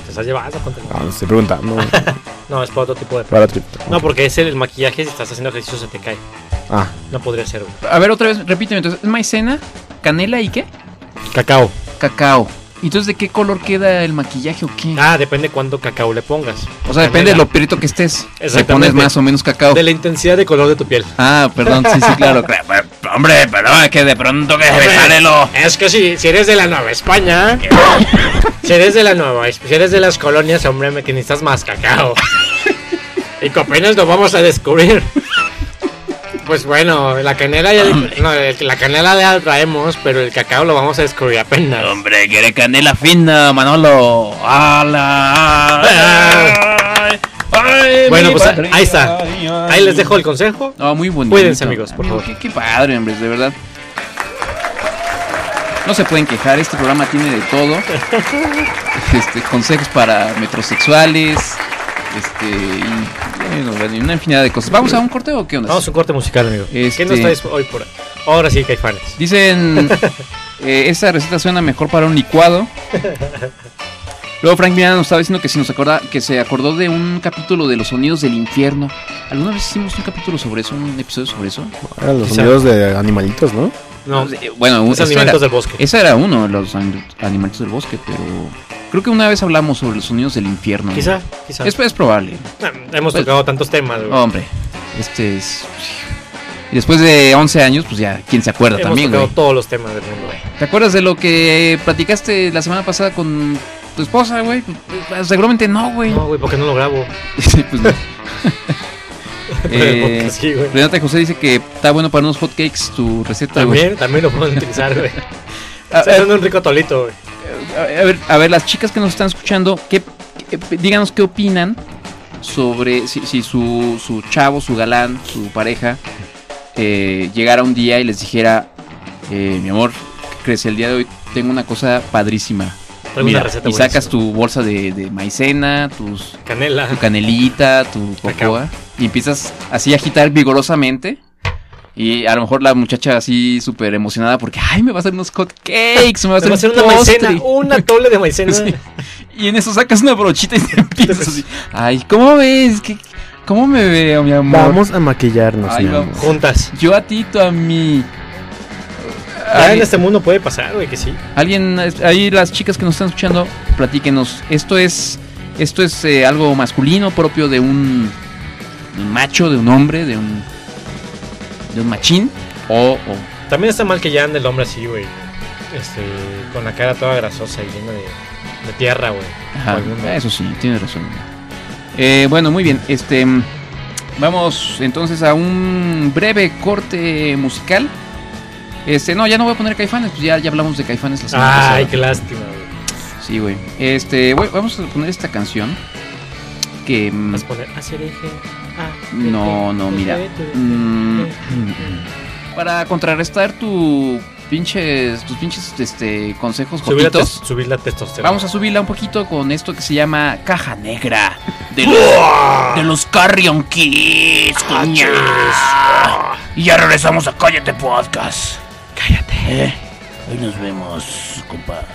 te estás llevando. ponte- Ah, no se pregunta. No, es para otro tipo de. para otro- No, porque es el maquillaje, si estás haciendo ejercicio se te cae. Ah, No podría ser, güey. A ver, otra vez, repíteme. Entonces, ¿es maicena, canela y qué? Cacao. Cacao. Entonces, ¿de qué color queda el maquillaje o qué? Ah, depende cuánto cacao le pongas. o sea, depende de lo perito que estés. Si pones más o menos cacao. De la intensidad de color de tu piel. Ah, perdón, sí, sí, claro. [laughs] claro. Hombre, perdón, que de pronto que me sale lo... Es que si, si eres de la Nueva España, [laughs] si eres de la Nueva, si eres de las colonias, hombre, me que necesitas más cacao. [laughs] Y que apenas lo vamos a descubrir. Pues bueno, la canela ya, no, la canela ya la traemos, pero el cacao lo vamos a descubrir apenas. Hombre, quiere canela fina, Manolo. ¡Hala! Ay, ay, Bueno, pues padre. ahí está. Ahí les dejo el consejo. No, muy bonito. Cuídense, amigos, por Amigo, favor. Qué, qué padre, hombres, de verdad. No se pueden quejar, este programa tiene de todo. [laughs] Este, consejos para metrosexuales. Este, y una infinidad de cosas. ¿Vamos a un corte o qué onda? Vamos a un corte musical, amigo. Este- ¿Qué nos traes hoy por Ahora sí, Caifanes. Dicen, [laughs] eh, esa receta suena mejor para un licuado. Luego Frank Miranda nos estaba diciendo que si nos acorda, que se acordó de un capítulo de los sonidos del infierno. ¿Alguna vez hicimos un capítulo sobre eso, un episodio sobre eso? eran los Quizá. sonidos de animalitos, ¿no? No, Eh, bueno, un- los era, del bosque. ese era uno los an- animalitos del bosque, pero creo que una vez hablamos sobre los sonidos del infierno. Quizá, quizá. Es, es probable. Ah, Hemos Pues- tocado tantos temas, güey. Hombre, este es... Y después de 11 años, pues ya, ¿quién se acuerda Hemos también, tocado güey? todos los temas del mundo, güey. ¿Te acuerdas de lo que platicaste la semana pasada con tu esposa, güey? Pues, seguramente no, güey. No, güey, porque no lo grabo. [laughs] Sí, pues no. [laughs] Eh, sí, güey. Renata José dice que está bueno para unos hotcakes tu receta, güey. También, también lo pueden utilizar, güey. A, [laughs] Está haciendo un rico tolito, güey. A- ver, a ver, las chicas que nos están escuchando, ¿qué, qué- díganos qué opinan sobre si, si su, su chavo, su galán, su pareja, eh, llegara un día y les dijera, eh, mi amor, ¿qué crees? El día de hoy tengo una cosa padrísima. Mira, una receta y sacas tu bolsa de, de maicena, tus, Canela. tu canelita, tu cocoa, y empiezas así a agitar vigorosamente. Y a lo mejor la muchacha así súper emocionada porque, ay, me va a hacer unos hot cakes, me va a hacer, va a hacer un una postre". maicena, una tole de maicena. [laughs] Sí. Y en eso sacas una brochita y te [laughs] empiezas así. Ay, ¿cómo ves? ¿Qué, ¿Cómo me veo, mi amor? Vamos a maquillarnos, Ay, mi amor. vamos. Juntas. Yo a ti, tú a mí. Ya en este mundo puede pasar, güey, que sí. Alguien, ahí las chicas que nos están escuchando, platíquenos. Esto es, esto es eh, algo masculino propio de un macho, de un hombre, de un, de un machín. O, o- También está mal que ya ande el hombre así, güey. Este, con la cara toda grasosa y llena de, de tierra, güey. Ajá, eso sí, tienes razón. Eh, bueno, muy bien. Este, vamos entonces a un breve corte musical. Este, no, ya no voy a poner Caifanes, pues ya, ya hablamos de Caifanes la semana pasada. Ay, qué lástima, güey. Sí, güey. Este, güey, vamos a poner esta canción que mm, Vas a poner hacer eje. Ah, no, no, mira. mm, [laughs] para contrarrestar tu pinches tus pinches este consejos Subir la, tes- subir la testosterona. vamos a subirla un poquito con esto que se llama Caja Negra de los, de los Carrion Kids, cuñas. Y ya regresamos a Cállate Podcast. Cállate. Eh, hoy nos vemos, compas.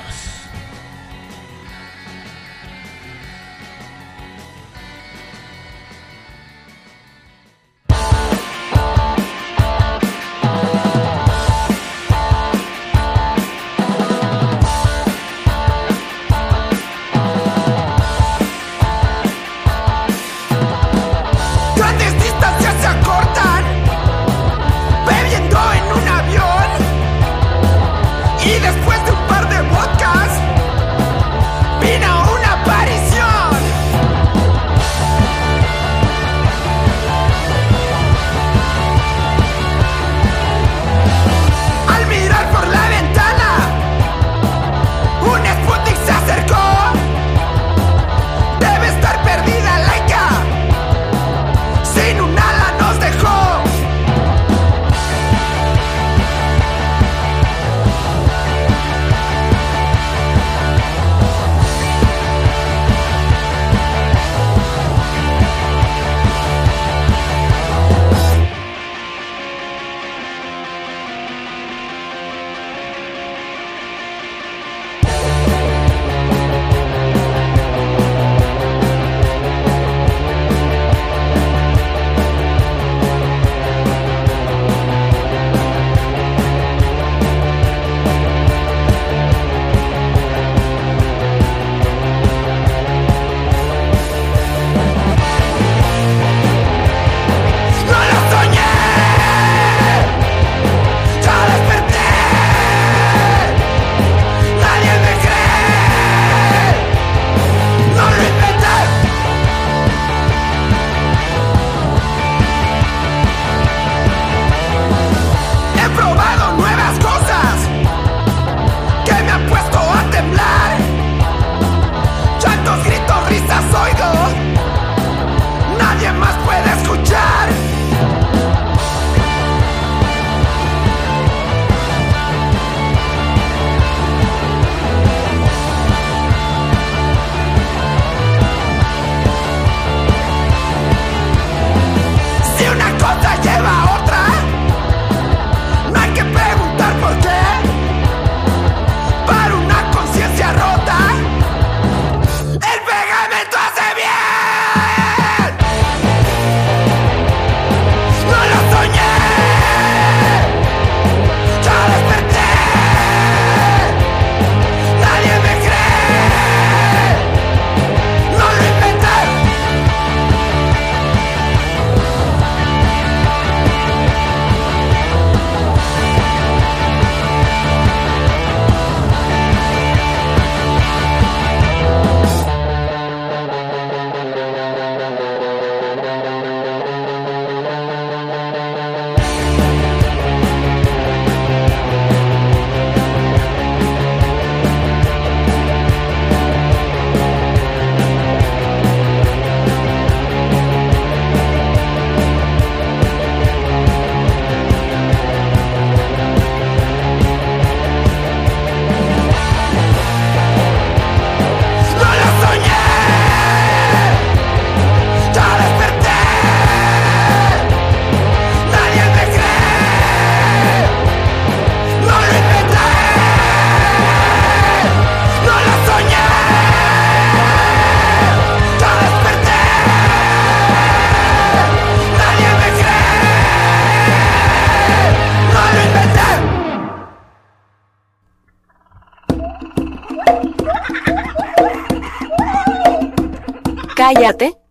Cállate.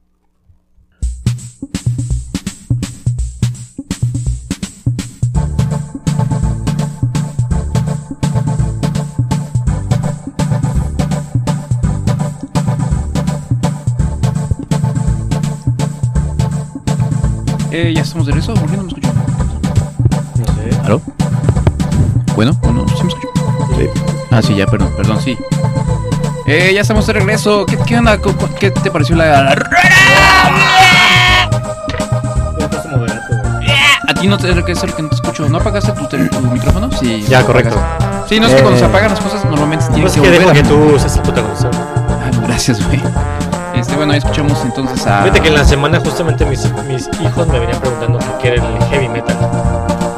Estamos de regreso. ¿Qué, qué onda? ¿Cómo- ¿Qué te pareció la... A ti no te es el que no te escucho. ¿No apagaste tu, tel- tu micrófono? Sí. Ya, correcto. apagaste. Sí, no es que cuando se Eh. apagan las cosas normalmente No es que que dejo volver que tú seas el protagonista. Ah, gracias, güey. Este, bueno, ahí escuchamos entonces a... Fíjate que en la semana justamente mis, mis hijos me venían preguntando qué era el heavy metal.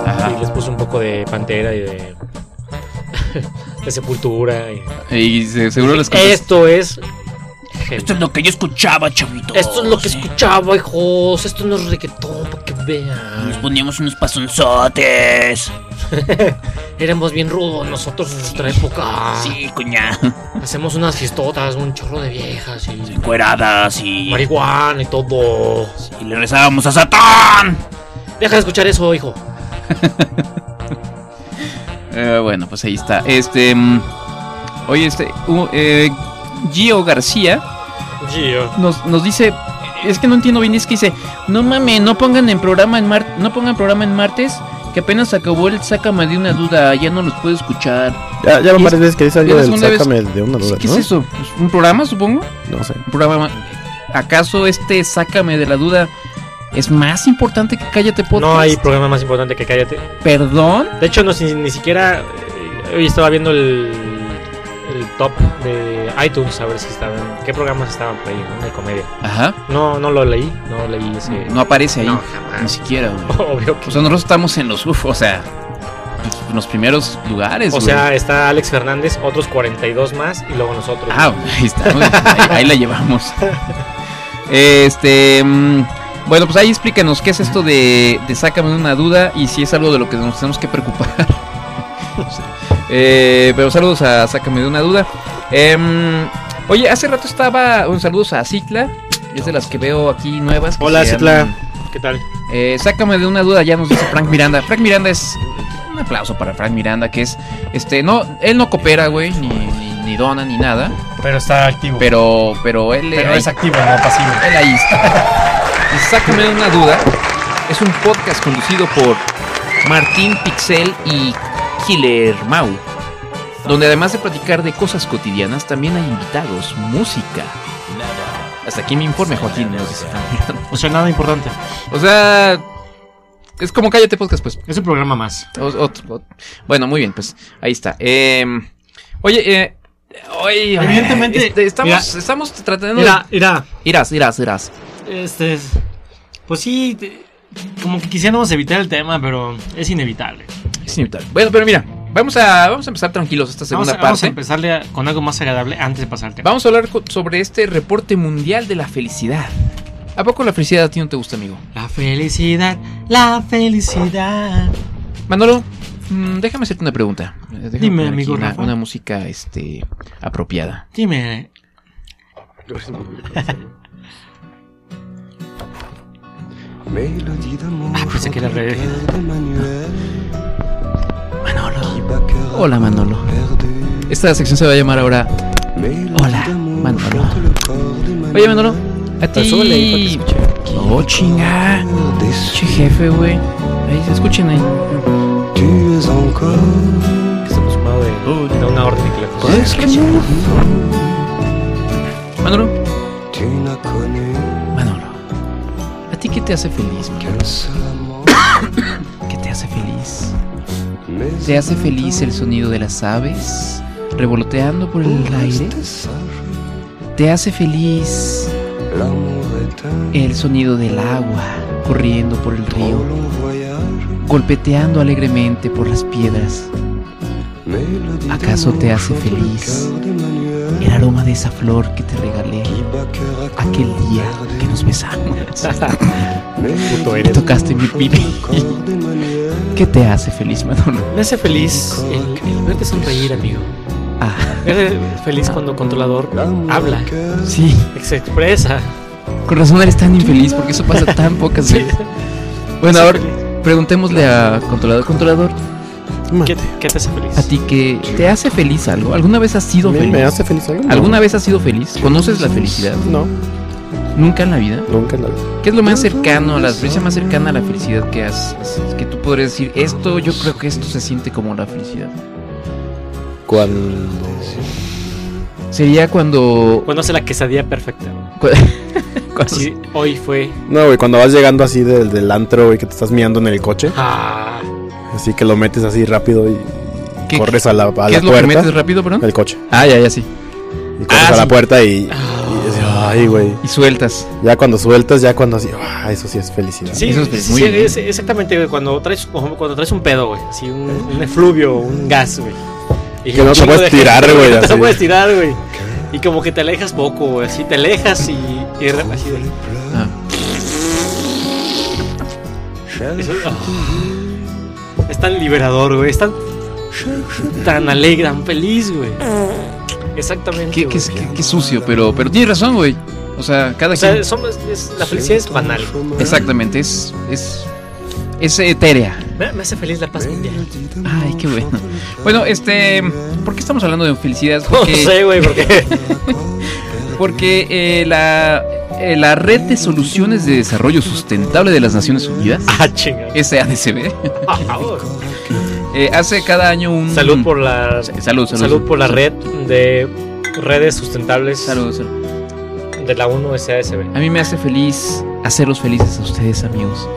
Ajá. Y les puse un poco de Pantera y de, de Sepultura. Y... Y se- seguro les Esto es... Esto es lo que yo escuchaba, chavito. Esto es lo que escuchaba, hijos. Esto no es reggaetón, para que Nos vean. poníamos unos pasonzotes. [laughs] Éramos bien rudos nosotros en nuestra época. Sí, cuña. Hacemos unas fiestotas, un chorro de viejas y Encueradas y. marihuana y todo. Y le rezábamos a Satán. Deja de escuchar eso, hijo. [laughs] Eh, bueno, pues ahí está. Este. mm, oye, este. uh, eh, Gio García Gio. nos, nos dice. Es que no entiendo bien, es que dice. No mames, no pongan en programa en mar, no pongan programa en martes. Que apenas acabó el sácame de una duda, ya no los puedo escuchar. Ya, ya van es- varias veces que dice algo del vez- sácame de una duda, ¿Qué ¿no? es eso? ¿Un programa, supongo? No sé. Un programa. ¿Acaso este sácame de la duda es más importante que cállate podcast? No hay programa más importante que Cállate. Perdón. De hecho, no, ni, ni siquiera. eh, hoy estaba viendo el, el top de iTunes a ver si estaban. ¿Qué programas estaban por ahí? ¿no? De comedia. Ajá. No, no lo leí. No leí ese. No aparece ahí. No, Ni jamás. siquiera, güey. [laughs] Obvio que O sea, nosotros estamos en los, uf, o sea, en los primeros lugares. O güey. sea, está Alex Fernández, otros 42 más y luego nosotros. ah, ahí estamos, ahí, ahí la llevamos. [laughs] Este, mm, bueno, pues ahí explícanos qué es esto de, de sácame una duda y si es algo de lo que nos tenemos que preocupar. [laughs] Eh, pero saludos a sácame de una duda. Em, oye, hace rato estaba, un saludos a Citla, es de las que veo aquí nuevas. Hola, andan- ¿Qué tal? Eh, sácame de una duda, ya nos dice Frank Miranda. Frank Miranda es. Un aplauso para Frank Miranda, que es. Este, no, él no coopera, güey, ni, ni, ni dona, ni nada. Pero está activo. Pero, pero él. Pero es activo, no pasivo. él ahí está. Y sácame una duda. Es un podcast conducido por Martín Pixel y Killer Mau. Donde además de platicar de cosas cotidianas, también hay invitados, música. Hasta aquí mi informe, Joaquín. [laughs] O sea, nada importante. O sea, es como cállate podcast, pues. Es un programa más. Otro, Bueno, muy bien, pues ahí está. Em, oye, eh, oye, Evidentemente, este, estamos, mira. estamos tratando Mira, de. Irás, irás, irás. Este es. Pues sí, te- como que quisiéramos evitar el tema, pero es inevitable. Es inevitable. Bueno, pero mira, vamos a, vamos a empezar tranquilos esta Vamos segunda a, vamos a parte. empezarle a- con algo más agradable antes de pasar al tema. Vamos a hablar sobre este reporte mundial de la felicidad. ¿A poco la felicidad a ti no te gusta, amigo? La felicidad, la felicidad. Manolo, mm, déjame hacerte una pregunta. Eh, déjame Dime, amigo una, Rafa. una música este, apropiada. Dime, [laughs] Ah, pensé que era re- Manolo. Hola, Manolo. Esta sección se va a llamar ahora Hola, Manolo. Oye, Manolo, a ti. súbele ahí para que escuche. Oh, chinga. Che jefe, güey. Ahí se escuchen ahí. Que estamos de, una orden de que la cosa- Es que Manolo. Manolo. ¿A ti qué te hace feliz? [coughs] ¿Qué te hace feliz? ¿Te hace feliz el sonido de las aves revoloteando por el aire? ¿Te hace feliz el sonido del agua corriendo por el río, golpeteando alegremente por las piedras? ¿Acaso te hace feliz el aroma de esa flor que te regalé aquel día que nos besamos? [laughs] Eres. tocaste mi piel. [laughs] ¿Qué te hace feliz, Manolo? Me hace feliz el, el verte sonreír, amigo. Ah, Me hace feliz cuando el controlador habla, sí. se expresa. Con razón eres tan infeliz porque eso pasa tan [laughs] pocas veces. Bueno, ahora preguntémosle a controlador, controlador, ¿Qué, qué te hace feliz? a ti que te hace feliz algo. ¿Alguna vez has sido ¿Me, feliz? me hace feliz algo? No. ¿Alguna vez has sido feliz? ¿Conoces la felicidad? No, Nunca en la vida. nunca en la vida. ¿Qué es lo más cercano, la experiencia más cercana a la felicidad que has, que tú podrías decir, esto, yo creo que esto se siente como la felicidad? Cuando. Sería cuando... Cuando hace la quesadilla perfecta. [laughs] Sí, hoy fue. No, güey, cuando vas llegando así del, del antro, güey, que te estás miando en el coche. Ah, Así que lo metes así rápido y ¿Qué- corres a la, a ¿Qué la es lo que puerta. metes rápido, perdón? El coche. Ah, ya, ya, sí. Y corres Ah, a la puerta y. y dices, ay, güey. Y sueltas. Ya cuando sueltas, ya cuando así. Ah, eso sí es felicidad. sí, Eso es sí, muy sí, bien. es exactamente, güey. Cuando traes, cuando traes un pedo, güey. Así, un, un efluvio, un gas, güey. Y Que no te puedes de tirar, güey, [laughs] No te puedes tirar, güey. Y como que te alejas poco, güey. Así te alejas y. y así de. Ah. Eso- ah. Es tan liberador, güey. Es tan. Tan alegre, tan feliz, güey. Exactamente. Qué, qué- güey. qué- qué sucio, pero, pero tienes razón, güey. O sea, cada O sea, quien... somos- es- la felicidad es banal. Exactamente, es, es, es etérea. Me, me hace feliz la paz mundial. Ay, qué bueno. Bueno, este, ¿por qué estamos hablando de felicidad? [laughs] No Porque, sé, güey, porque. [laughs] porque eh, la, eh, la Red de Soluciones de Desarrollo Sustentable de las Naciones Unidas, [laughs] ah. SADCB, [laughs] Ah, eh, hace cada año un... Salud por la. Salud, salud. Salud por la red de redes sustentables Salud, salud. de la 1 SASB. A mí me hace feliz hacerlos felices a ustedes, amigos.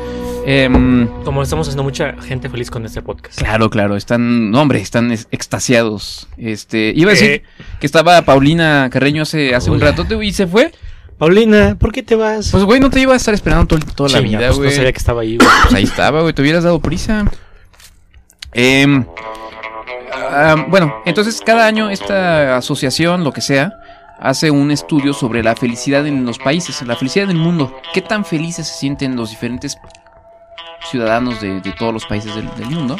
Em, Como estamos haciendo mucha gente feliz con este podcast. claro, claro, están, no, hombre, están es- extasiados. Este, iba a decir Eh, que estaba Paulina Carreño hace, hace un rato y se fue. Paulina, ¿por qué te vas? Pues, güey, no te iba a estar esperando todo- toda la vida, pues güey. no sabía que estaba ahí, güey. Pues ahí estaba, güey, te hubieras dado prisa. Em, ah, bueno, entonces cada año esta asociación, lo que sea, hace un estudio sobre la felicidad en los países, la felicidad del mundo. ¿Qué tan felices se sienten los diferentes ciudadanos de, de todos los países del, del mundo?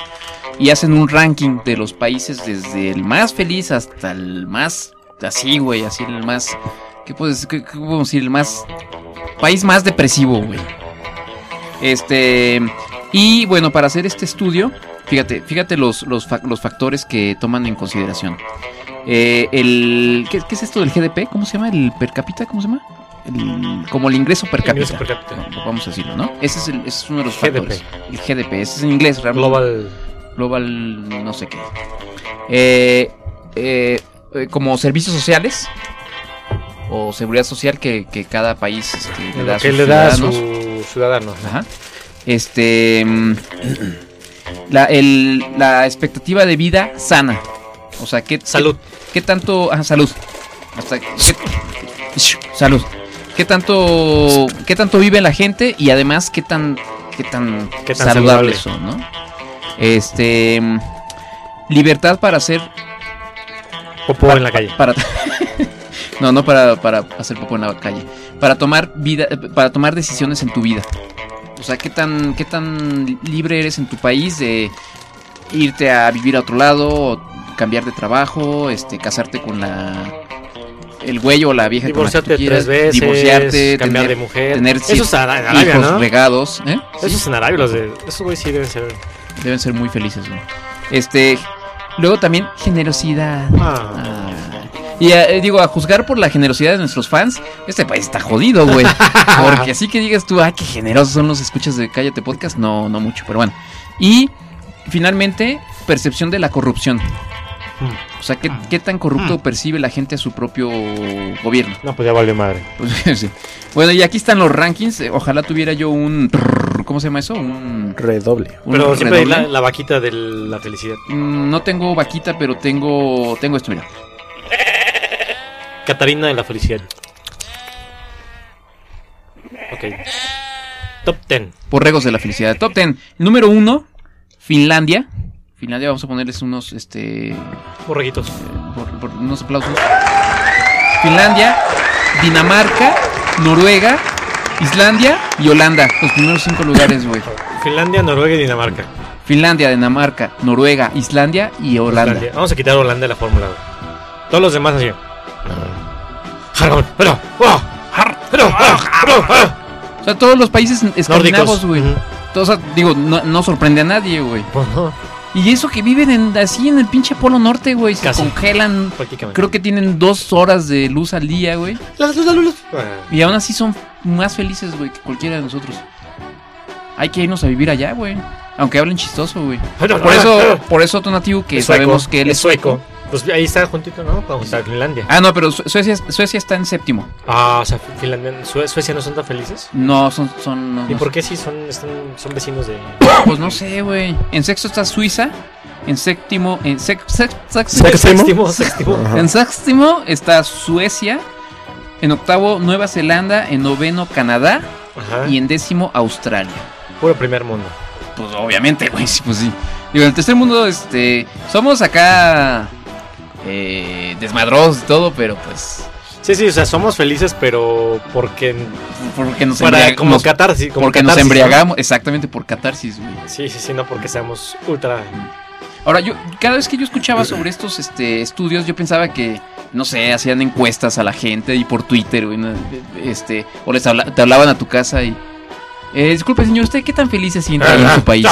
Y hacen un ranking de los países desde el más feliz hasta el más así, güey, así el más... ¿Qué puedes qué- qué podemos decir? El más... País más depresivo, güey. Este... Y bueno, para hacer este estudio, fíjate, fíjate los, los, fa- los factores que toman en consideración. Eh, el, ¿qué, qué es esto del GDP? ¿Cómo se llama? ¿El per cápita? ¿Cómo se llama? El- como el ingreso per cápita. Ingreso per cápita. Vamos a decirlo, ¿no? Ese es, el- ese es uno de los GDP. factores. El GDP, ese es en inglés, realmente. Global. Global no sé qué. Eh, eh, eh, como servicios sociales o seguridad social que, que cada país este, le da a sus le da a ciudadanos. su ciudadano. Ajá. Este. mm, [clears throat] La, el- la expectativa de vida sana. O sea, ¿qué, Salud. ¿Qué, qué tanto. Ajá, salud. Hasta, ¿qué- salud. ¿Qué tanto, ¿Qué tanto vive la gente? Y además, ¿qué tan, qué tan, Qué tan saludables saludable. son, ¿no? Este. mm, Libertad para hacer. Popó en la calle. Para, [laughs] no, no para, para hacer poco en la calle. Para tomar vida, para tomar decisiones en tu vida. O sea, qué tan, qué tan libre eres en tu país de irte a vivir a otro lado, o cambiar de trabajo, este, casarte con la el güey o la vieja Divorciarte con la que tres veces. divorciarte, Cambiar tener, de mujer. tener Eso es Ara- en hijos Arabia, ¿no? regados, ¿eh? Eso es en Arabia. Los de. Esos güey sí deben ser. Deben ser muy felices, güey. Este, luego también generosidad. Ah. Ah. Y eh, digo, a juzgar por la generosidad de nuestros fans, este país está jodido, güey. [laughs] Porque así que digas tú, ah, qué generosos son los escuchas de Cállate Podcast, no, no mucho, pero bueno. Y finalmente, percepción de la corrupción. O sea, ¿qué, qué tan corrupto percibe la gente a su propio gobierno? No, pues ya vale madre. Pues, [laughs] sí. Bueno, y aquí están los rankings. Eh, Ojalá tuviera yo un... ¿Cómo se llama eso? Un... Redoble. un Pero siempre hay redoble. la, la vaquita de la felicidad. Mm, No tengo vaquita, pero tengo tengo esto, mira. Catarina de la felicidad. Ok. Top 10. Borregos de la felicidad. Top 10. Número 1, Finlandia. Finlandia, vamos a ponerles unos, este, Borreguitos. por- por- unos aplausos. Finlandia, Dinamarca, Noruega, Islandia y Holanda. Los primeros cinco lugares, güey. [coughs] Finlandia, Noruega y Dinamarca. Finlandia, Dinamarca, Noruega, Islandia y Holanda. Islandia. Vamos a quitar Holanda de la fórmula. güey. Todos los demás así. O sea, todos los países escandinavos, güey. O sea, digo, no, no sorprende a nadie, güey. Pues no, Y eso que viven en, así en el pinche polo norte, güey. Se Casi. congelan. Creo que tienen dos horas de luz al día, güey. Las luz, las luz. Y aún así son más felices, güey, que cualquiera de nosotros. Hay que irnos a vivir allá, güey. Aunque hablen chistoso, güey. Por eso, por eso Tonatiuh, que Es sueco, sabemos que él es sueco. Pues ahí está juntito, ¿no? Vamos a estar Finlandia. Ah, no, pero Su- Suecia, Suecia está en séptimo. Ah, o sea, Finlandia, Sue- Suecia no son tan felices. No, son, son, no, ¿Y no por qué sí son, están, son vecinos de. Pues no sé, güey. En sexto está Suiza. En séptimo, en ¿Séptimo? En séptimo está Suecia. En octavo, Nueva Zelanda. En noveno, Canadá. Ajá. Y en décimo, Australia. Puro primer mundo. Pues obviamente, güey, sí, pues sí. Digo, en el tercer mundo, este. Somos acá. Eh, desmadrosos y todo, pero pues. Sí, sí, o sea, somos felices, pero porque. Porque nos, Para, como nos- catarsis. Como porque nos embriagamos. Exactamente, por catarsis, güey. Sí, sí, sí, no porque seamos ultra. Ahora, yo, cada vez que yo escuchaba sobre estos este, estudios, yo pensaba que, no sé, hacían encuestas a la gente y por Twitter, güey, este, o les habla- te hablaban a tu casa y... Eh, disculpe, señor, ¿usted qué tan feliz se siente ahí en su país?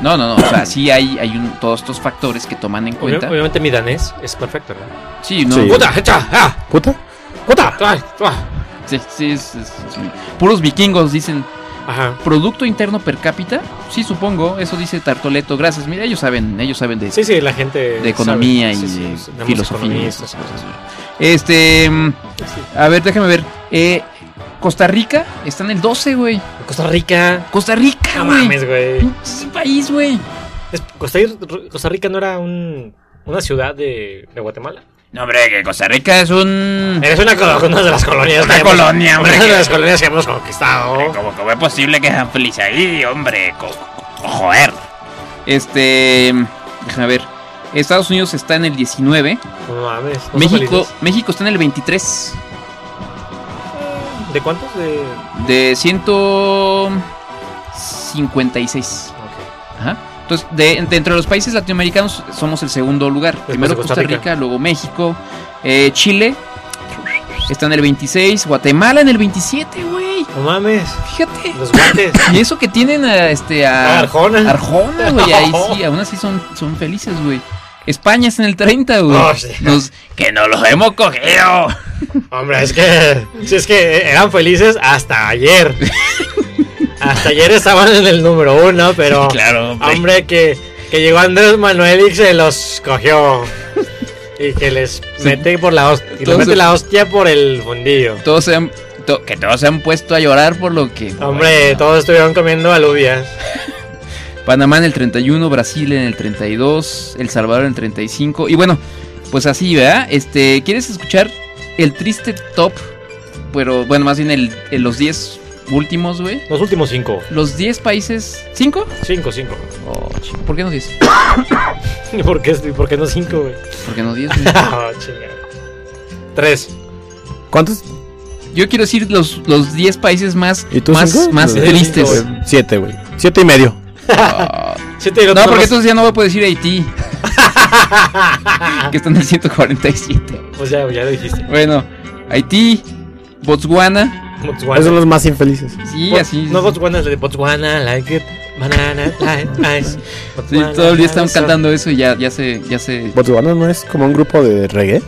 No, no, no, o sea, sí hay, hay un- todos estos factores que toman en cuenta. Obviamente mi danés es perfecto, ¿verdad? Sí, no, Sí. Puta, hecha, ah, ¿Puta? puta, ah, ah. sí, sí, es- es- es muy- puros vikingos dicen, Ajá. ¿producto interno per cápita? Sí, supongo, eso dice Tartoleto, gracias, mira, ellos saben, ellos saben de Sí, sí, la gente. de economía sabe. y Sí, sí, de filosofía y esas cosas. Este, mm, a ver, déjame ver. Eh, Costa Rica está en el 12, güey. Costa Rica. Costa Rica, No güey. mames, güey. Pinche país, güey. Costa, Costa Rica no era un, una ciudad de, de Guatemala. No, hombre, que Costa Rica es un Es una, una de las colonias. Una que hemos- colonia, hombre, Una de las colonias que hemos conquistado. ¿Cómo, cómo es posible que sean felices ahí, hombre? Co- co- joder. este, déjame ver. Estados Unidos está en el 19, No mames. ¿no México? México está en el 23 ¿De cuántos? De. de 156. Ok. Ajá. Entonces, de, de entre los países latinoamericanos somos el segundo lugar. Primero Costa Rica, Rica. luego México, eh, Chile está en el 26, Guatemala en el 27, güey. No mames. Fíjate. Los guantes. Y eso que tienen a este a Arjona. Arjona, güey, ahí [laughs] sí, aún así son, son felices, güey. España está en el 30, güey. Oh, sí. Que nos los hemos cogido. Hombre, es que. Si es que eran felices hasta ayer. hasta ayer estaban en el número uno, pero. [laughs] Claro, hombre. Hombre, que, que llegó Andrés Manuel y se los cogió. Y que les mete por la hostia. Y les mete la hostia por el fundillo. todos se han to- que todos se han puesto a llorar por lo que Hombre, todos estuvieron comiendo alubias. [laughs] Panamá en el 31, Brasil en el 32, El Salvador en el 35. Y bueno, pues así, ¿verdad? Este, ¿quieres escuchar el triste top? Pero bueno, más bien el, el- los 10 últimos, güey. Los últimos cinco. Los 10 países. ¿Cinco? Cinco, cinco. Oh, chi- ¿Por qué no 10? [coughs] ¿Por qué, por qué no cinco, güey? ¿Por qué no 10? [coughs] güey? Ah, chingada. Tres. ¿Cuántos? Yo quiero decir los, los 10 países más, ¿Y tú más, cinco? más Sí, tristes. cinco, Eh, Siete, güey. Siete y medio. Ah, [laughs] Siete y el no, porque entonces ya no voy a poder decir Haití, [laughs] que está en el 147. Pues ya, ya lo dijiste. Bueno, Haití, Botswana. Botswana. Esos son los más infelices. Sí, Bo- así. No, Botswana es de Botswana, like it. Banana, like [laughs] ice. Sí, todo el día están cantando eso y ya, ya se, ya se. Botswana no es como un grupo de reggae.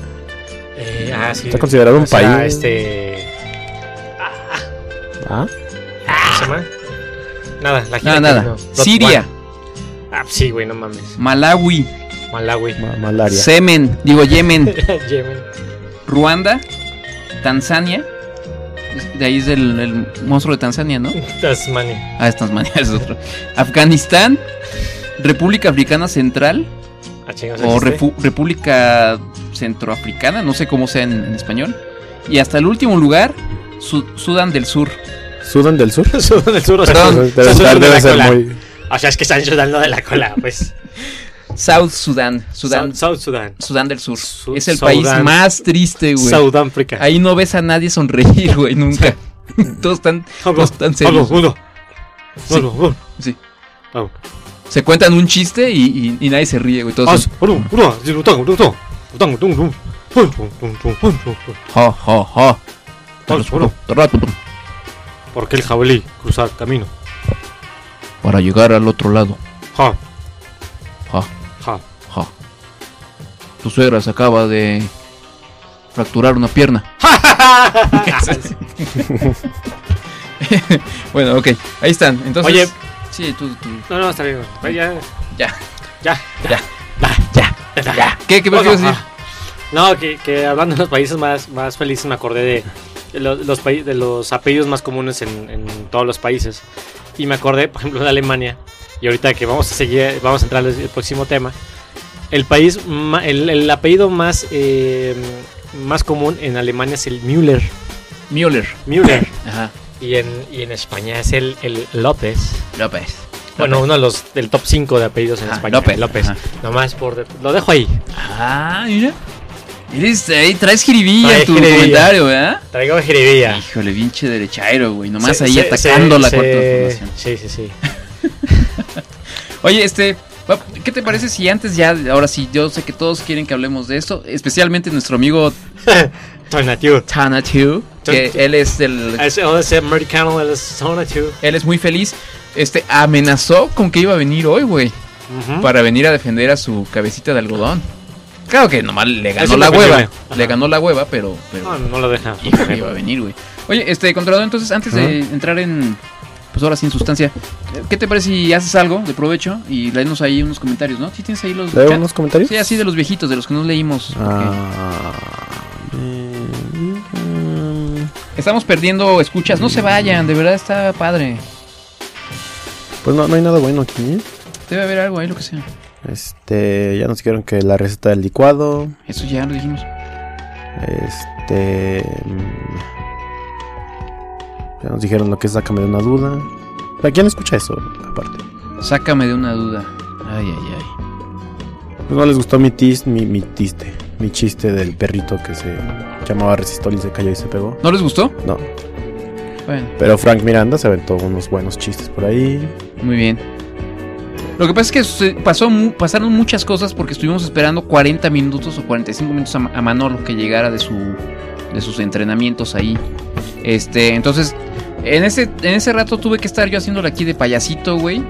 Eh, ah, sí. Está considerado un O sea, país. Este. Ah, ¿Cómo se llama? Nada, la gira Nada, nada. vino. Siria. Ah, sí, güey, no mames. Malawi, Malawi. ma- malaria. Semen, digo Yemen, [laughs] Yemen. Ruanda, Tanzania. De ahí es el, el monstruo de Tanzania, ¿no? [laughs] Tasmania. Ah, es Tanzania, [laughs] es otro. Afganistán, República Africana Central Ah, chingos, o República Centroafricana, no sé cómo sea en, en español. Y hasta el último lugar, Su- Sudán del Sur. ¿Sudán del Sur? Sudán del Sur, o sea, Perdón, Debe, sudando debe ser cola. muy. O sea, es que están sudando de la cola, pues. South Sudán. Sudán South, Sudán. Del Sur. Es el país más triste, güey. Ahí no ves a nadie sonreír, [laughs] güey, nunca. [laughs] todos están, todos están serios. uno. Sí. sí. Se cuentan un chiste y, nadie se ríe, güey. Todos son... ¿Por qué el jabalí cruzar camino? Para llegar al otro lado. Ja. Ja, ja. Tu suegra se acaba de fracturar una pierna. [laughs] [laughs] bueno, ok. Ahí están. Entonces. Oye. Sí, tú, tú. No, no, está bien. güey. Ya, Ya. ya. Ya. Ya. Ya. ¿Qué, qué me Bueno, decir? ah, No, que, que hablando de los países más, más felices me acordé de, los, los de los apellidos más comunes en, en todos los países. Y me acordé, por ejemplo, de Alemania. Y ahorita que vamos a seguir, vamos a entrar al próximo tema. El país, el, el apellido más, eh, más común en Alemania es el Müller. Müller. Müller. [coughs] Ajá. y, en, y en España es el, el López. López. Bueno, uno de los del top 5 de apellidos en Ah, España. López. López. Ajá. Nomás por. lo dejo ahí. Ah, mira. Eres, ahí traes jiribilla Trae en tu jiribilla. comentario, ¿verdad? Traigo jiribilla. Híjole, pinche derechairo, güey. Nomás Se- ahí se- atacando se- la cuarta. Sí, sí, sí. [laughs] [laughs] Oye, este, ¿qué te parece si antes ya, ahora sí, yo sé que todos quieren que hablemos de esto, especialmente nuestro amigo [laughs] Tonatiuh. Tanatiu, que él es el, oh, es americano, él es él es muy feliz, este, amenazó con que iba a venir hoy, güey, para venir a defender a su cabecita de algodón. Claro que nomás le ganó la hueva. Ajá. le ganó la hueva, pero, pero No, no lo deja. iba a venir, güey. Oye, este, controlador, entonces, antes de entrar en, pues ahora sin sustancia, ¿qué te parece si haces algo de provecho y leemos ahí unos comentarios, ¿no? ¿Sí tienes ahí los ¿Leo unos comentarios? Sí, así de los viejitos, de los que no leímos. Ah, mm, Estamos perdiendo escuchas. No se vayan, de verdad está padre. pues no, no hay nada bueno aquí. Debe haber algo ahí, lo que sea. Este, ya nos dijeron que la receta del licuado. Eso ya lo dijimos. Este. Ya nos dijeron lo que es sácame de una duda. ¿Para quién escucha eso? Aparte. Sácame de una duda. Ay, ay, ay. Pues no les gustó mi tis, mi, mi tiste. Mi chiste del perrito que se llamaba Resistol y se cayó y se pegó. ¿No les gustó? No. Bueno, Pero Frank Miranda se aventó unos buenos chistes por ahí. muy bien. Lo que pasa es que pasó, pasaron muchas cosas porque estuvimos esperando 40 minutos o 45 minutos a Manolo que llegara de su de sus entrenamientos ahí. Este, entonces, en ese, en ese rato tuve que estar yo haciéndole aquí de payasito, güey.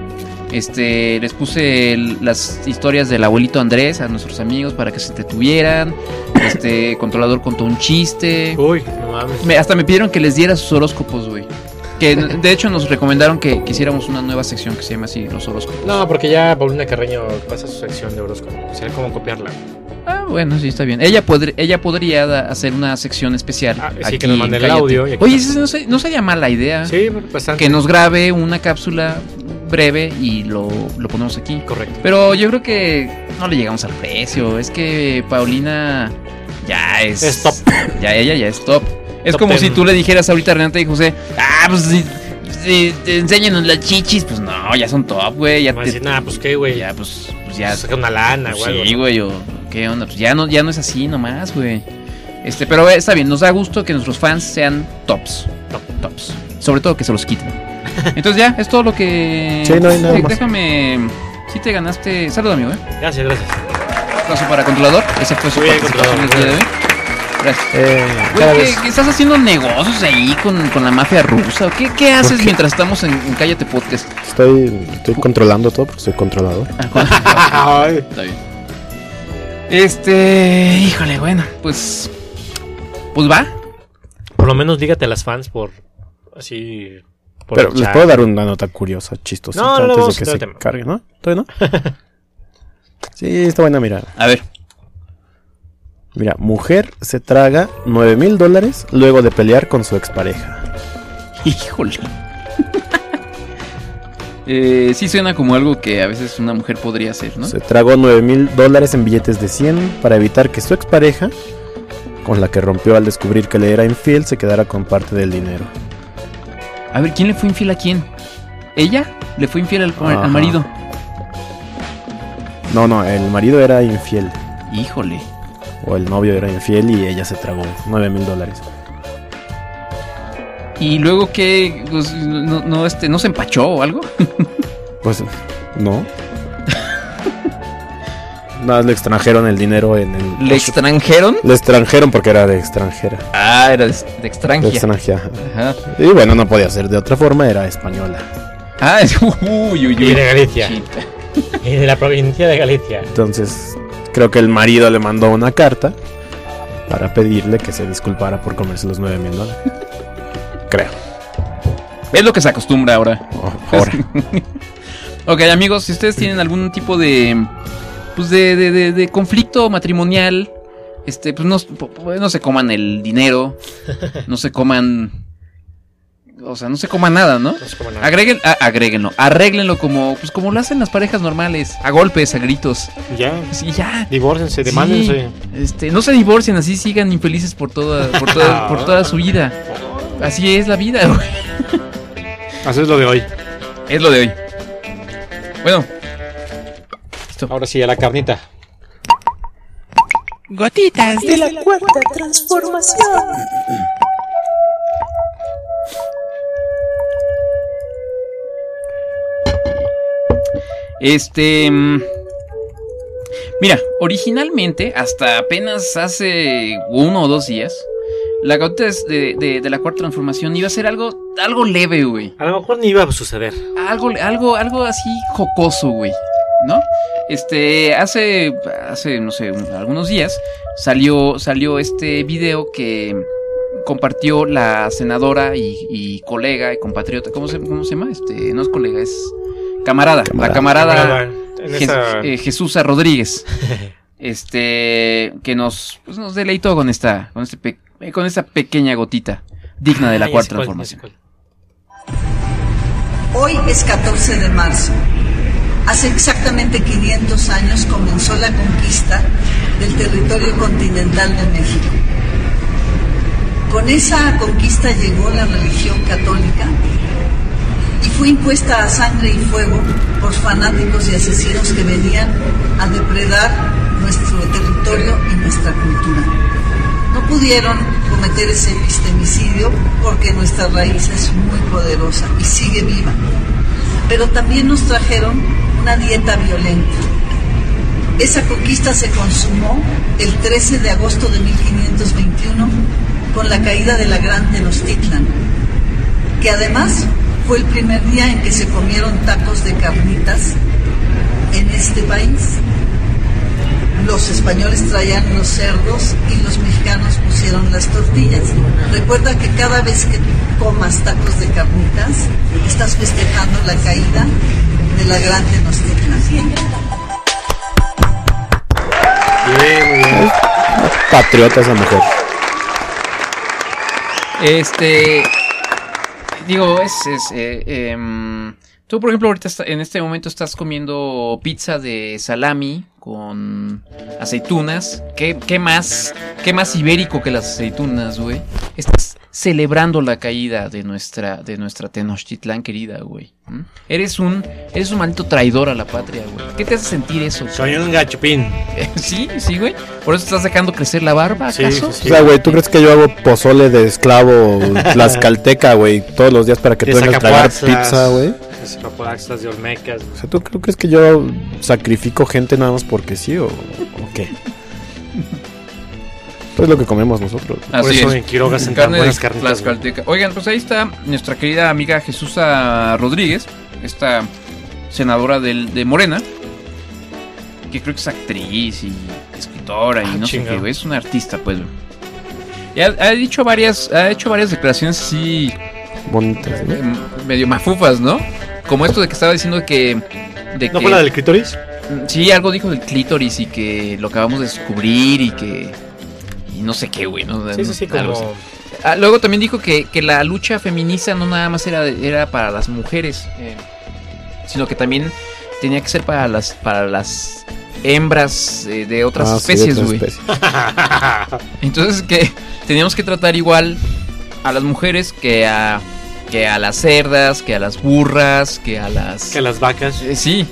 Este, les puse el- las historias del abuelito Andrés a nuestros amigos para que se entretuvieran. Este, [laughs] controlador contó un chiste. Uy, no mames. Me- hasta me pidieron que les diera sus horóscopos, güey. Que de hecho nos recomendaron que, que hiciéramos una nueva sección que se llama así, los horóscopos. No, porque ya Paulina Carreño pasa su sección de horóscopo. Sería como copiarla. Ah, bueno, sí, está bien. Ella, podr- ella podría hacer una sección especial. Ah, sí, aquí que nos mande el audio y aquí Oye, no, se- no sería mala idea. Sí, bastante. Que nos grabe una cápsula breve y lo, lo ponemos aquí. Correcto. Pero yo creo que no le llegamos al precio. Es que Paulina ya es. Es top. [coughs] Ya ella ya es top. Es Top como si tú le dijeras ahorita a Renata y José, ah, pues si te enséñanos las chichis, pues no, ya son top, güey. Ya, a te- nada, pues qué, güey. ya, pues, pues ya. Saca una lana, pues güey. sí, güey, o qué onda, pues ya no, ya no es así nomás, güey. Este, pero está bien, nos da gusto que nuestros fans sean tops. Top. Tops. Sobre todo que se los quiten. [laughs] Entonces ya, es todo lo que. Sí, no hay nada más. Déjame. Si te ganaste. Saludo, amigo, eh. Gracias, gracias. Aplauso para controlador. Esa fue su Muy bien, participación el día de hoy. Gracias. Eh, Güey, ¿qué, estás haciendo negocios ahí con, con la mafia rusa? ¿O ¿Qué, qué haces mientras estamos en, en Cállate Podcast? Estoy, estoy controlando todo porque soy controlador. [laughs] Ay. Está bien. Este. Híjole, bueno, pues. Pues va. Por lo menos dígate a las fans por. Así. Por Pero el les puedo dar una nota curiosa, chistosa, No, no, antes de que se tema. cargue, ¿no? ¿Todavía no? [laughs] sí, está buena, mira. A ver. Mira, mujer se traga 9 mil dólares luego de pelear con su expareja. Híjole. Eh, sí suena como algo que a veces una mujer podría hacer, ¿no? Se tragó 9 mil dólares en billetes de 100 para evitar que su expareja, con la que rompió al descubrir que le era infiel, se quedara con parte del dinero. A ver, ¿quién le fue infiel a quién? ¿Ella? ¿Le fue infiel al, marido? No, no, el marido era infiel. Híjole. O el novio era infiel y ella se tragó 9 mil dólares. ¿Y luego qué? Pues, no, no, este, ¿No se empachó o algo? [laughs] Pues, no. [laughs] Nada, más le extranjeron el dinero en el. ¿Le extranjeron? Le extranjeron porque era de extranjera. Ah, era de, de De extranjera. extranjera. Ajá. Y bueno, no podía ser de otra forma, era española. Ah, es, [laughs] uy, uy, Y uy. de Galicia. Chita. Y de la provincia de Galicia. Entonces, creo que el marido le mandó una carta para pedirle que se disculpara por comerse los 9 mil dólares. Creo. Es lo que se acostumbra ahora. Oh, ahora. [laughs] Ok, amigos, si ustedes tienen algún tipo de. Pues de, de, de- de conflicto matrimonial. Este, pues no, pues no se coman el dinero. [laughs] No se coman. O sea, no se coman nada, ¿no? No sé cómo nada. Agreguen, ah, agréguenlo, arréglenlo como, pues como lo hacen las parejas normales, a golpes, a gritos. Ya. Sí, ya. Divórcense, Sí, demándense. este, no se divorcien, así sigan infelices por toda, por toda, por toda su vida. [laughs] Así es la vida, güey. Así es lo de hoy. Es lo de hoy. Bueno. Ahora sí, a la carnita. Gotitas de la cuarta transformación. Este. mm, Mira, originalmente, hasta apenas hace uno o dos días, la gotita de, de- de la cuarta transformación iba a ser algo, algo leve, güey. A lo mejor ni iba a suceder. Algo, algo, algo así jocoso, güey. ¿No? Este, hace, hace, no sé, un- algunos días salió, salió este video que compartió la senadora y, y colega y compatriota, ¿cómo se, cómo se llama? Este, no es colega, es camarada, la camarada, Camarada, en Jes- esa- eh, Jesús Rodríguez. [laughs] este, que nos, pues, nos deleitó con esta, con este, pe- con esta pequeña gotita digna de la Ah, cuarta transformación. Hoy es 14 de marzo. Hace exactamente 500 años comenzó la conquista del territorio continental de México. Con esa conquista llegó la religión católica y fue impuesta a sangre y fuego por fanáticos y asesinos que venían a depredar nuestro territorio y nuestra cultura. No pudieron cometer ese epistemicidio porque nuestra raíz es muy poderosa y sigue viva. Pero también nos trajeron una dieta violenta. Esa conquista se consumó el 13 de agosto de 1521 con la caída de la Gran Tenochtitlan, que además fue el primer día en que se comieron tacos de carnitas en este país. Los españoles traían los cerdos y los mexicanos pusieron las tortillas. Recuerda que cada vez que comas tacos de carnitas, estás festejando la caída de la gran Tenochtitlan. Bien, muy bien. Patriota esa mujer. Este. Digo, es. es, eh, em, tú, por ejemplo, ahorita está- en este momento estás comiendo pizza de salami con aceitunas. ¿Qué, qué más? ¿Qué más ibérico que las aceitunas, güey? Estás celebrando la caída de nuestra, de nuestra Tenochtitlán querida, güey. ¿Mm? Eres un, eres un maldito traidor a la patria, güey. ¿Qué te hace sentir eso? Soy un gachupín. [laughs] sí, sí, güey. Por eso estás dejando crecer la barba, Sí, ¿acaso? sí, O sea, güey, ¿tú crees que yo hago pozole de esclavo [laughs] tlaxcalteca, güey, todos los días para que tú vengas a tragar pizza, güey? Zacapuaxtlas, de Olmecas. O sea, ¿tú creo- crees que yo sacrifico gente nada más porque sí o, o qué? Pues lo que comemos nosotros. Por Así eso es. en Quiroga tan Carne buenas carnitas. Oigan, pues ahí está nuestra querida amiga Jesusa Rodríguez, esta senadora del, de Morena, que creo que es actriz y escritora y Ah, no sé qué, es una artista, pues. Y ha, ha dicho varias, ha hecho varias declaraciones así Bonitas, ¿no? eh, medio mafufas, ¿no? Como esto de que estaba diciendo que de ¿No que fue la del clítoris? sí algo dijo del clítoris y que lo acabamos de descubrir y que y no sé qué, güey, ¿no? Sí, sí, sí, Algo como... así. Ah, luego también dijo que, que la lucha feminista no nada más era, era para las mujeres, eh, sino que también tenía que ser para las para las hembras eh, de otras Ah, sí, de especies, otras güey. especies. [laughs] Entonces que teníamos que tratar igual a las mujeres que a que a las cerdas, que a las burras, que a las Que las vacas. Eh, sí,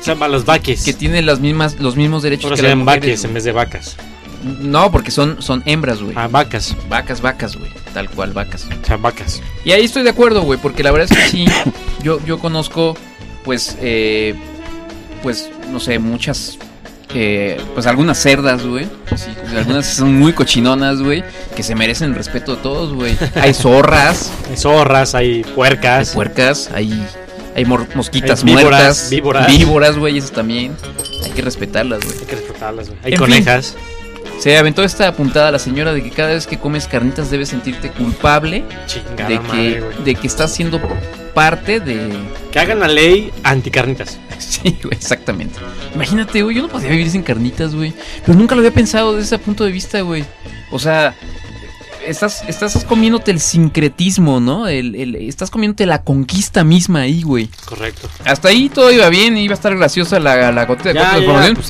Se llaman las vaques. que tienen las mismas los mismos derechos que las mujeres. vaques en vez de vacas. No, porque son son hembras, güey. Ah, vacas. Vacas, vacas, güey. Tal cual, vacas. O sea, vacas. Y ahí estoy de acuerdo, güey, porque la verdad es que sí, yo, yo conozco, pues, eh, pues, no sé, muchas eh, pues algunas cerdas, güey. Sí, pues, algunas son muy cochinonas, güey, que se merecen el respeto de todos, güey. Hay zorras, Hay zorras, hay hay puercas. puercas, hay, hay mosquitas Hay víboras, muertas, víboras. víboras, güey, esas también. Hay que respetarlas, güey. Hay que respetarlas, güey. Hay En conejas. Se aventó esta apuntada a la señora de que cada vez que comes carnitas debes sentirte culpable Chingada de que, de que estás siendo parte de... Que hagan la ley anticarnitas. [laughs] Sí, güey, exactamente. Imagínate, güey, yo no podía vivir sin carnitas, güey. Pero nunca lo había pensado desde ese punto de vista, güey. O sea, estás, estás comiéndote el sincretismo, ¿no? El, el- estás comiéndote la conquista misma ahí, güey. Correcto. Hasta ahí todo iba bien, iba a estar graciosa la, la pues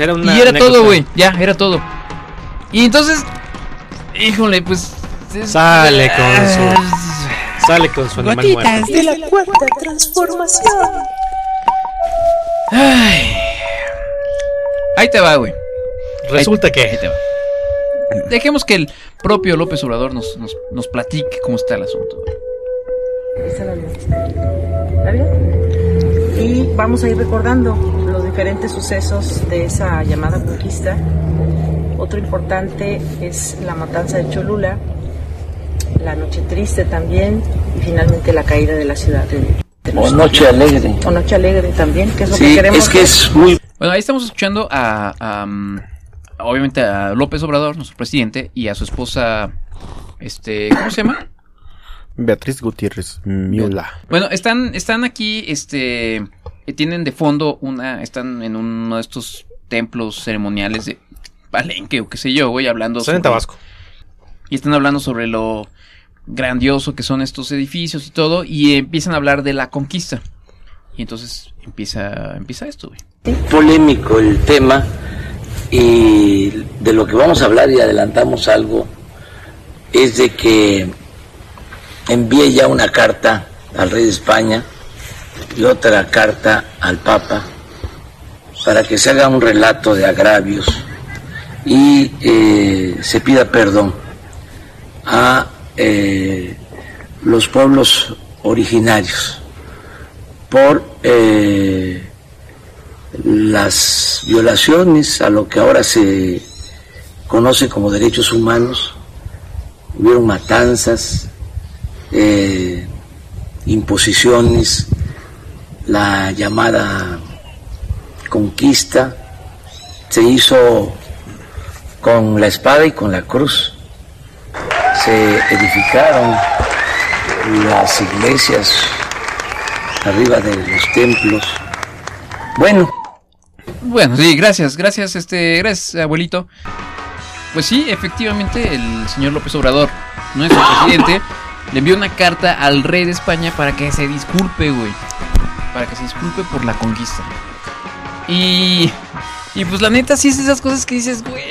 era una y era anécdota. todo, güey. Ya, era todo. Y entonces, híjole, pues. es- Sale con su- Sale con su animal muerto. De la cuarta transformación. Ay. Ahí te va, güey. Resulta Ahí que. te va. Dejemos que el propio López Obrador nos, nos, nos platique cómo está el asunto. ¿Está bien? Y vamos a ir recordando los diferentes sucesos de esa llamada conquista. Otro importante es la matanza de Cholula, la noche triste también y finalmente la caída de la ciudad de, de O Noche Alegre. o Noche Alegre también, que es lo que queremos. es que es muy Bueno, ahí estamos escuchando a, a, um, obviamente a López Obrador, nuestro presidente, y a su esposa, este, ¿cómo se llama? Beatriz Gutiérrez Miula. Bueno, están, están aquí, este, tienen de fondo una, están en uno de estos templos ceremoniales de Palenque o qué sé yo, güey, hablando Están en sobre- Tabasco. y están hablando sobre lo grandioso que son estos edificios y todo, y empiezan a hablar de la conquista. Y entonces empieza, empieza esto, güey. polémico el tema y de lo que vamos a hablar y adelantamos algo es de que envié ya una carta al rey de España y otra carta al Papa para que se haga un relato de agravios y eh, se pida perdón a eh, los pueblos originarios por eh, las violaciones a lo que ahora se conoce como derechos humanos, hubieron matanzas, imposiciones, la llamada conquista. Se hizo con la espada y con la cruz. Se edificaron las iglesias arriba de los templos. Bueno, Bueno, sí, gracias, gracias, este, gracias, abuelito. Pues sí, efectivamente, el señor López Obrador, nuestro presidente, le envió una carta al rey de España para que se disculpe, güey. Para que se disculpe por la conquista. Y. Y pues la neta, sí es esas cosas que dices, güey.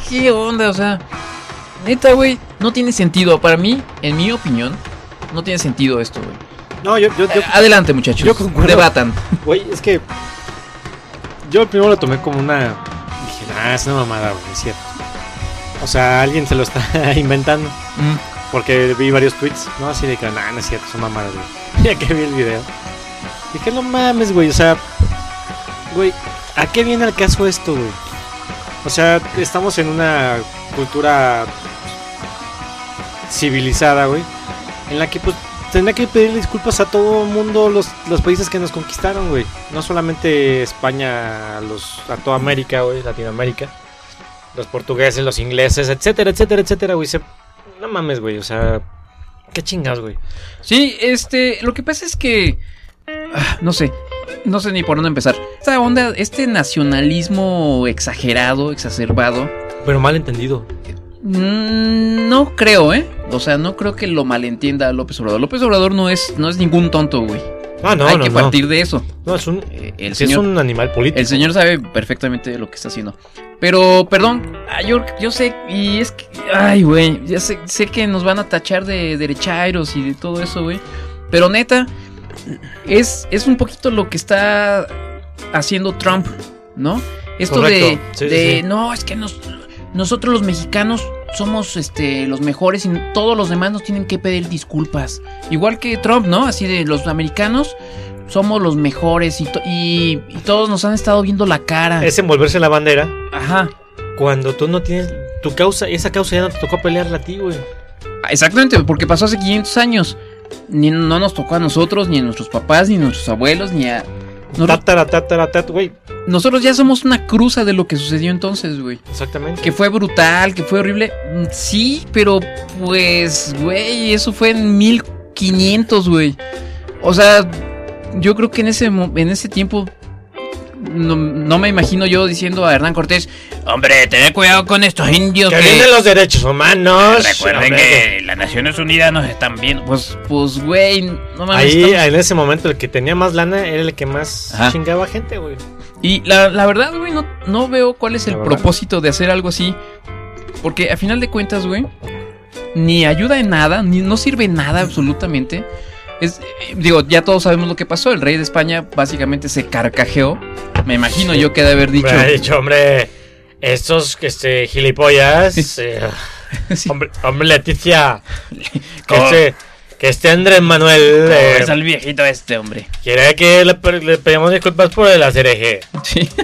Ah, ¿qué, qué, qué, qué, qué onda? O sea, neta, güey, no tiene sentido. Para mí, en mi opinión, no tiene sentido esto, güey. No, yo, yo, yo, Eh, Adelante, muchachos. yo concuerdo. Debatan. güey, es que. Yo primero lo tomé como una. Dije, ah, es una mamada, güey, es cierto. O sea, alguien se lo está [laughs] inventando. Mm. Porque vi varios tweets, ¿no? Así de que, nah, no es cierto, son mamadas, güey. [laughs] Ya que vi el video. Dije, no mames, güey, o sea. Güey, ¿a qué viene el caso esto, güey? O sea, estamos en una cultura civilizada, güey. En la que, pues, tendría que pedir disculpas a todo el mundo, los, los países que nos conquistaron, güey. No solamente España, los, a toda América, güey, Latinoamérica. Los portugueses, los ingleses, etcétera, etcétera, etcétera, güey. Se- No mames, güey, o sea... ¿Qué chingas, güey? Sí, este, lo que pasa es que, ah, no sé, no sé ni por dónde empezar. Esta onda, este nacionalismo exagerado, exacerbado, Pero mal entendido. mm, no creo, ¿eh? O sea, no creo que lo malentienda López Obrador. López Obrador no es, no es ningún tonto, güey. Ah, no, Hay no, que no. partir de eso. No, es un, Eh, el sí es señor, un animal político. el señor sabe perfectamente lo que está haciendo. Pero, perdón, ah, yo, yo sé, y es que, ay, güey, ya sé, sé que nos van a tachar de derechairos y de todo eso, güey. Pero neta, es, es un poquito lo que está haciendo Trump, ¿no? Esto de, Correcto, sí, sí, de sí. no, es que nos, nosotros los mexicanos somos este, los mejores y todos los demás nos tienen que pedir disculpas. Igual que Trump, ¿no? Así de los americanos somos los mejores y, to- y, y todos nos han estado viendo la cara. Es envolverse la bandera Ajá. cuando tú no tienes tu causa, esa causa ya no te tocó pelearla a ti, güey. Exactamente, porque pasó hace 500 años. Ni, no nos tocó a nosotros, ni a nuestros papás, ni a nuestros abuelos, ni a... Nosotros, Tatara, tatara, tat, güey. nosotros ya somos una cruza de lo que sucedió entonces, güey. Exactamente. Que fue brutal, que fue horrible. Mm, Sí, pero pues, güey, eso fue en 1500, güey. O sea, yo creo que en ese, en ese tiempo no, no me imagino yo diciendo a Hernán Cortés, Hombre, tened cuidado con estos indios Que que... vienen los derechos humanos. Recuerden Hombre. que las Naciones Unidas nos están viendo. pues, pues, güey, no mames. Ahí, estamos- en ese momento, el que tenía más lana era el que más Ajá. chingaba gente, güey. Y la, la verdad, güey, no, no veo cuál es el propósito de hacer algo así. Porque a final de cuentas, güey, ni ayuda en nada, ni no sirve en nada absolutamente. Es, digo, ya todos sabemos lo que pasó. El rey de España básicamente se carcajeó. Me imagino yo que de haber dicho. Me ha dicho, hombre, estos este, gilipollas. eh, [laughs] Sí. hombre, hombre, Leticia. [laughs] Que ¿Cómo? este, que este Andrés Manuel ¿Cómo eh, ves al viejito este, hombre? quiere que le, le pedimos disculpas por el ACRG. Sí. [laughs]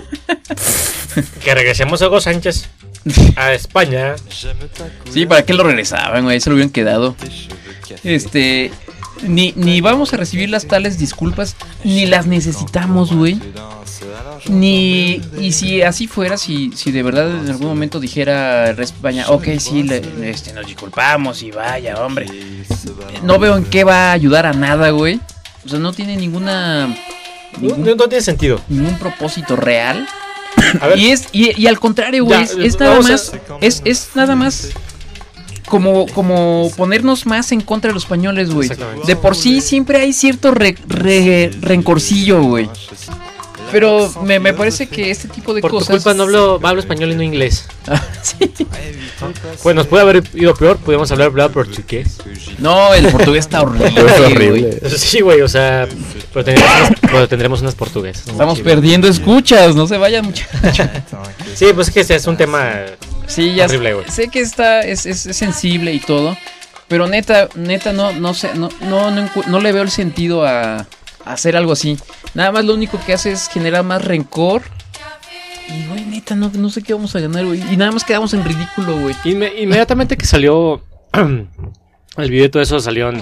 Que regresemos a Hugo Sánchez a España. Sí, ¿para qué lo regresaban, güey? Se lo hubieran quedado. Este. Ni, ni vamos a recibir las tales disculpas, ni las necesitamos, güey. Ni. Y si así fuera, si, si de verdad en algún momento dijera España, ok, sí, le- este, nos disculpamos y vaya, hombre. No veo en qué va a ayudar a nada, güey. O sea, no tiene ninguna. No, Ningún, no- no tiene sentido. ningún propósito real. A ver, Y es y, y al contrario, güey, es, es nada a- más es, es nada más como como ponernos más en contra de los españoles, güey. De por sí siempre hay cierto re- re- rencorcillo, güey. Pero me, me parece que este tipo de por tu cosas culpa no hablo, hablo español y no inglés. [laughs] Sí. Pues nos puede haber ido peor, podríamos hablar hablar portugués. No, el portugués está horrible, [laughs] horrible. Sí, güey, o sea, pero tendremos unas, pero tendremos unas portuguesas. Estamos perdiendo escuchas, no se vayan muchachos. [laughs] Sí, pues es que es un tema. Sí, ya Horrible, güey. sé que está es, es- es sensible y todo, pero neta, neta no no sé, no no no, encu- no le veo el sentido a hacer algo así. Nada más lo único que hace es generar más rencor. Y güey, neta, no, no sé qué vamos a ganar, güey. Y nada más quedamos en ridículo, güey. Inme- inmediatamente que salió [clears throat] el video y todo eso, salieron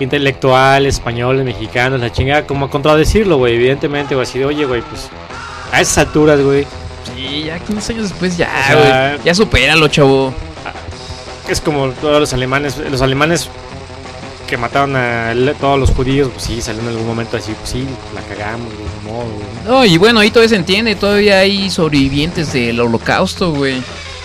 intelectuales, españoles, mexicanos, la chingada, como a contradecirlo, güey, evidentemente, güey, así de, oye, güey, pues a esas alturas, güey, Sí, ya 15 años después ya, O sea, güey. Ya supéralo, chavo. es como todos los alemanes, los alemanes que mataron a todos los judíos, pues sí, salieron en algún momento así, pues sí, la cagamos, güey, ni modo. No, y bueno, ahí todavía se entiende, todavía hay sobrevivientes del holocausto, güey.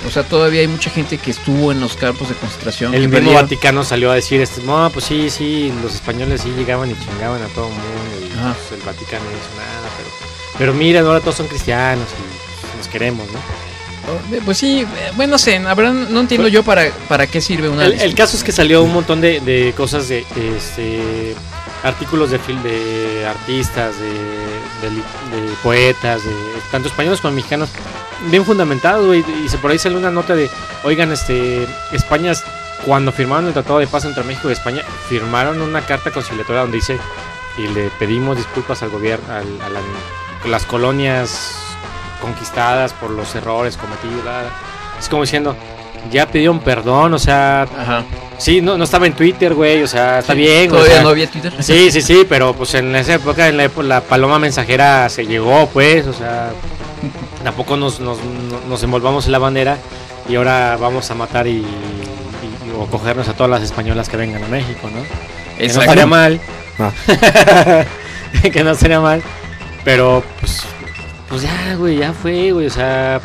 O sea, todavía hay mucha gente que estuvo en los campos de concentración. El mismo perdieron- Vaticano salió a decir, este, no, pues sí, sí, los españoles sí llegaban y chingaban a todo el mundo. Y pues, el Vaticano no hizo nada, pero, pero miren, ahora todos son cristianos y pues, nos queremos, ¿no? Eh, Pues sí, eh, bueno, no sé, la verdad no entiendo yo para, para qué sirve una... El, el caso es que salió un montón de, de cosas de, este, artículos de film de artistas, de, de poetas, de tanto españoles como mexicanos, bien fundamentados, güey, y se por ahí salió una nota de, oigan, este, España, cuando firmaron el Tratado de Paz entre México y España, firmaron una carta conciliatoria donde dice, y le pedimos disculpas al gobierno, al, a la- las colonias conquistadas por los errores cometidos, es como diciendo, ya pidieron perdón, o sea, Ajá. Sí, no, no estaba en Twitter, güey, o sea, está bien, güey. o Todavía sea, no había Twitter. Sí, sí, sí, pero pues en esa época, en la, época, la paloma mensajera se llegó, pues, o sea, tampoco nos, nos, nos envolvamos en la bandera y ahora vamos a matar y, y- y- o cogernos a todas las españolas que vengan a México, ¿no? Que no estaría mal. Ah. [laughs] que no estaría mal. Pero, pues, pues ya, güey, ya fue, güey, o sea...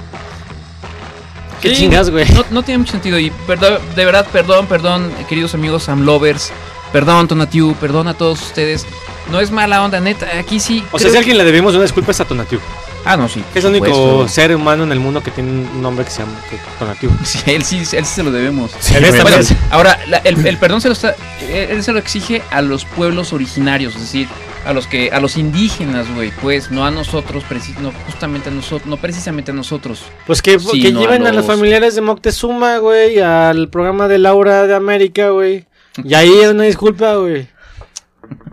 ¿Qué Sí, chingas, güey? No, no tiene mucho sentido. Y verdad- de verdad, perdón, perdón, queridos amigos Sam Lovers. Perdón, Tonatiu, perdón a todos ustedes. No es mala onda, neta. Aquí sí. O sea, si a alguien le debemos una disculpa es a Tonatiu. Ah, no, sí. Es el único supuesto. ser humano en el mundo que tiene un nombre que se llama que- Tonatiu. [laughs] Sí, él sí, él sí se lo debemos. Él es Bueno, también- ahora, la- el, el perdón se lo está, él se lo exige a los pueblos originarios, es decir, a los que, a los indígenas, güey, pues, no a nosotros, no justamente a nosotros, no precisamente a nosotros. Pues que, que lleven a, a los familiares de Moctezuma, güey, al programa de Laura de América, güey. Y ahí una disculpa, güey.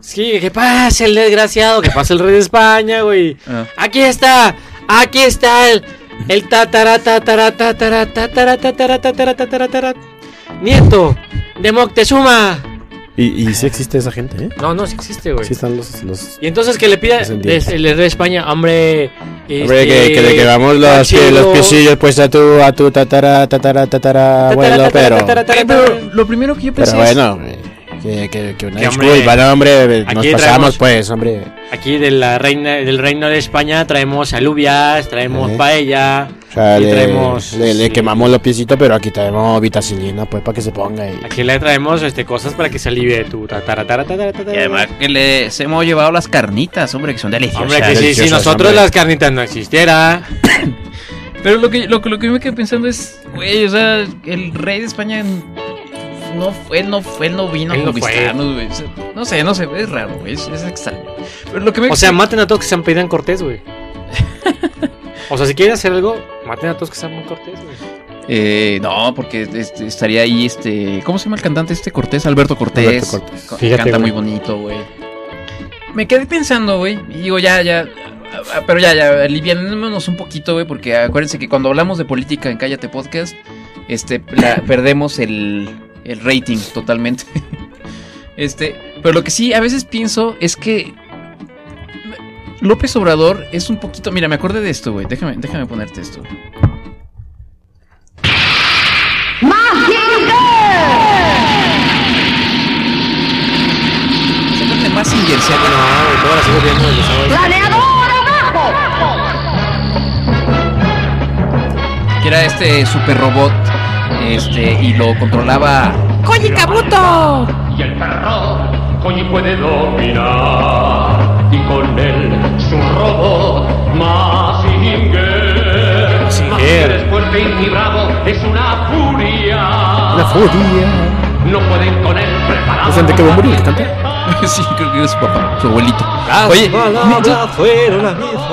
Sí, que pase el desgraciado, que pase el rey de España, güey. Ah. Aquí está, aquí está el, el tatara, tatara, tatara, tatara, tatara, tatara, tatara, tatara. Nieto de Moctezuma. Y, y sí existe esa gente, ¿eh? No, no, sí existe, güey. Sí están los... los... Y entonces que le pida desde el rey de España, hombre. Hombre, este, que, que le quedamos los, pie- los piecillos pues a tu, a tu tatara, tatara, tatara, abuelo, pero... tatara, tatara, pero lo primero que yo pensé Pero es- bueno, que, que, que una Que, hombre, disculpa, no, hombre, nos pasamos traemos- pues, hombre. Aquí de la reina, del reino de España traemos alubias, traemos Eh. paella. O sea, y le, traemos. le, le sí, quemamos los piecitos, pero aquí traemos vitacilina, pues, para que se ponga y... Aquí le traemos este, cosas para que se alivie tu tatara, tatara, tatara, tatara. Y además que les hemos llevado las carnitas, hombre, que son deliciosas. Hombre, que si, si nosotros hombre. las carnitas no existiera. [coughs] Pero lo que, lo, que- lo que yo me quedé pensando es, güey, o sea, el rey de España no fue, él no fue, él no vino Él a conquistarnos, güey. No sé, no sé, es raro, güey, es, es extraño. Pero lo que me O sea, maten a todos que se han pedido en Cortés, güey. [laughs] O sea, si quieren hacer algo, maten a todos que se han Cortés, güey. Eh, no, porque este, estaría ahí este. ¿Cómo se llama el cantante este Cortés? Alberto Cortés. Alberto Cortés. Fíjate, Canta güey. muy bonito, güey. Me quedé pensando, güey. Y digo, ya, ya. ah, Pero ya, ya, alivianémonos un poquito, güey. Porque acuérdense que cuando hablamos de política en Cállate Podcast, este, la- [coughs] perdemos el, el rating totalmente. [laughs] Este, pero lo que sí a veces pienso es que López Obrador es un poquito. Mira, me acordé de esto, güey. Déjame, déjame ponerte esto. Sácate más No, güey, todas las sigo viendo el sábado. que era este super robot este y lo controlaba ¡Koji Kabuto! Y el perro Koji puede dominar y con él su robot Mazinger. Mazinger es fuerte y bravo, es una furia. Una furia. No pueden con él preparado. ¿Es Enrique Bumburi el que canta? [laughs] sí creo que era su papá su abuelito oye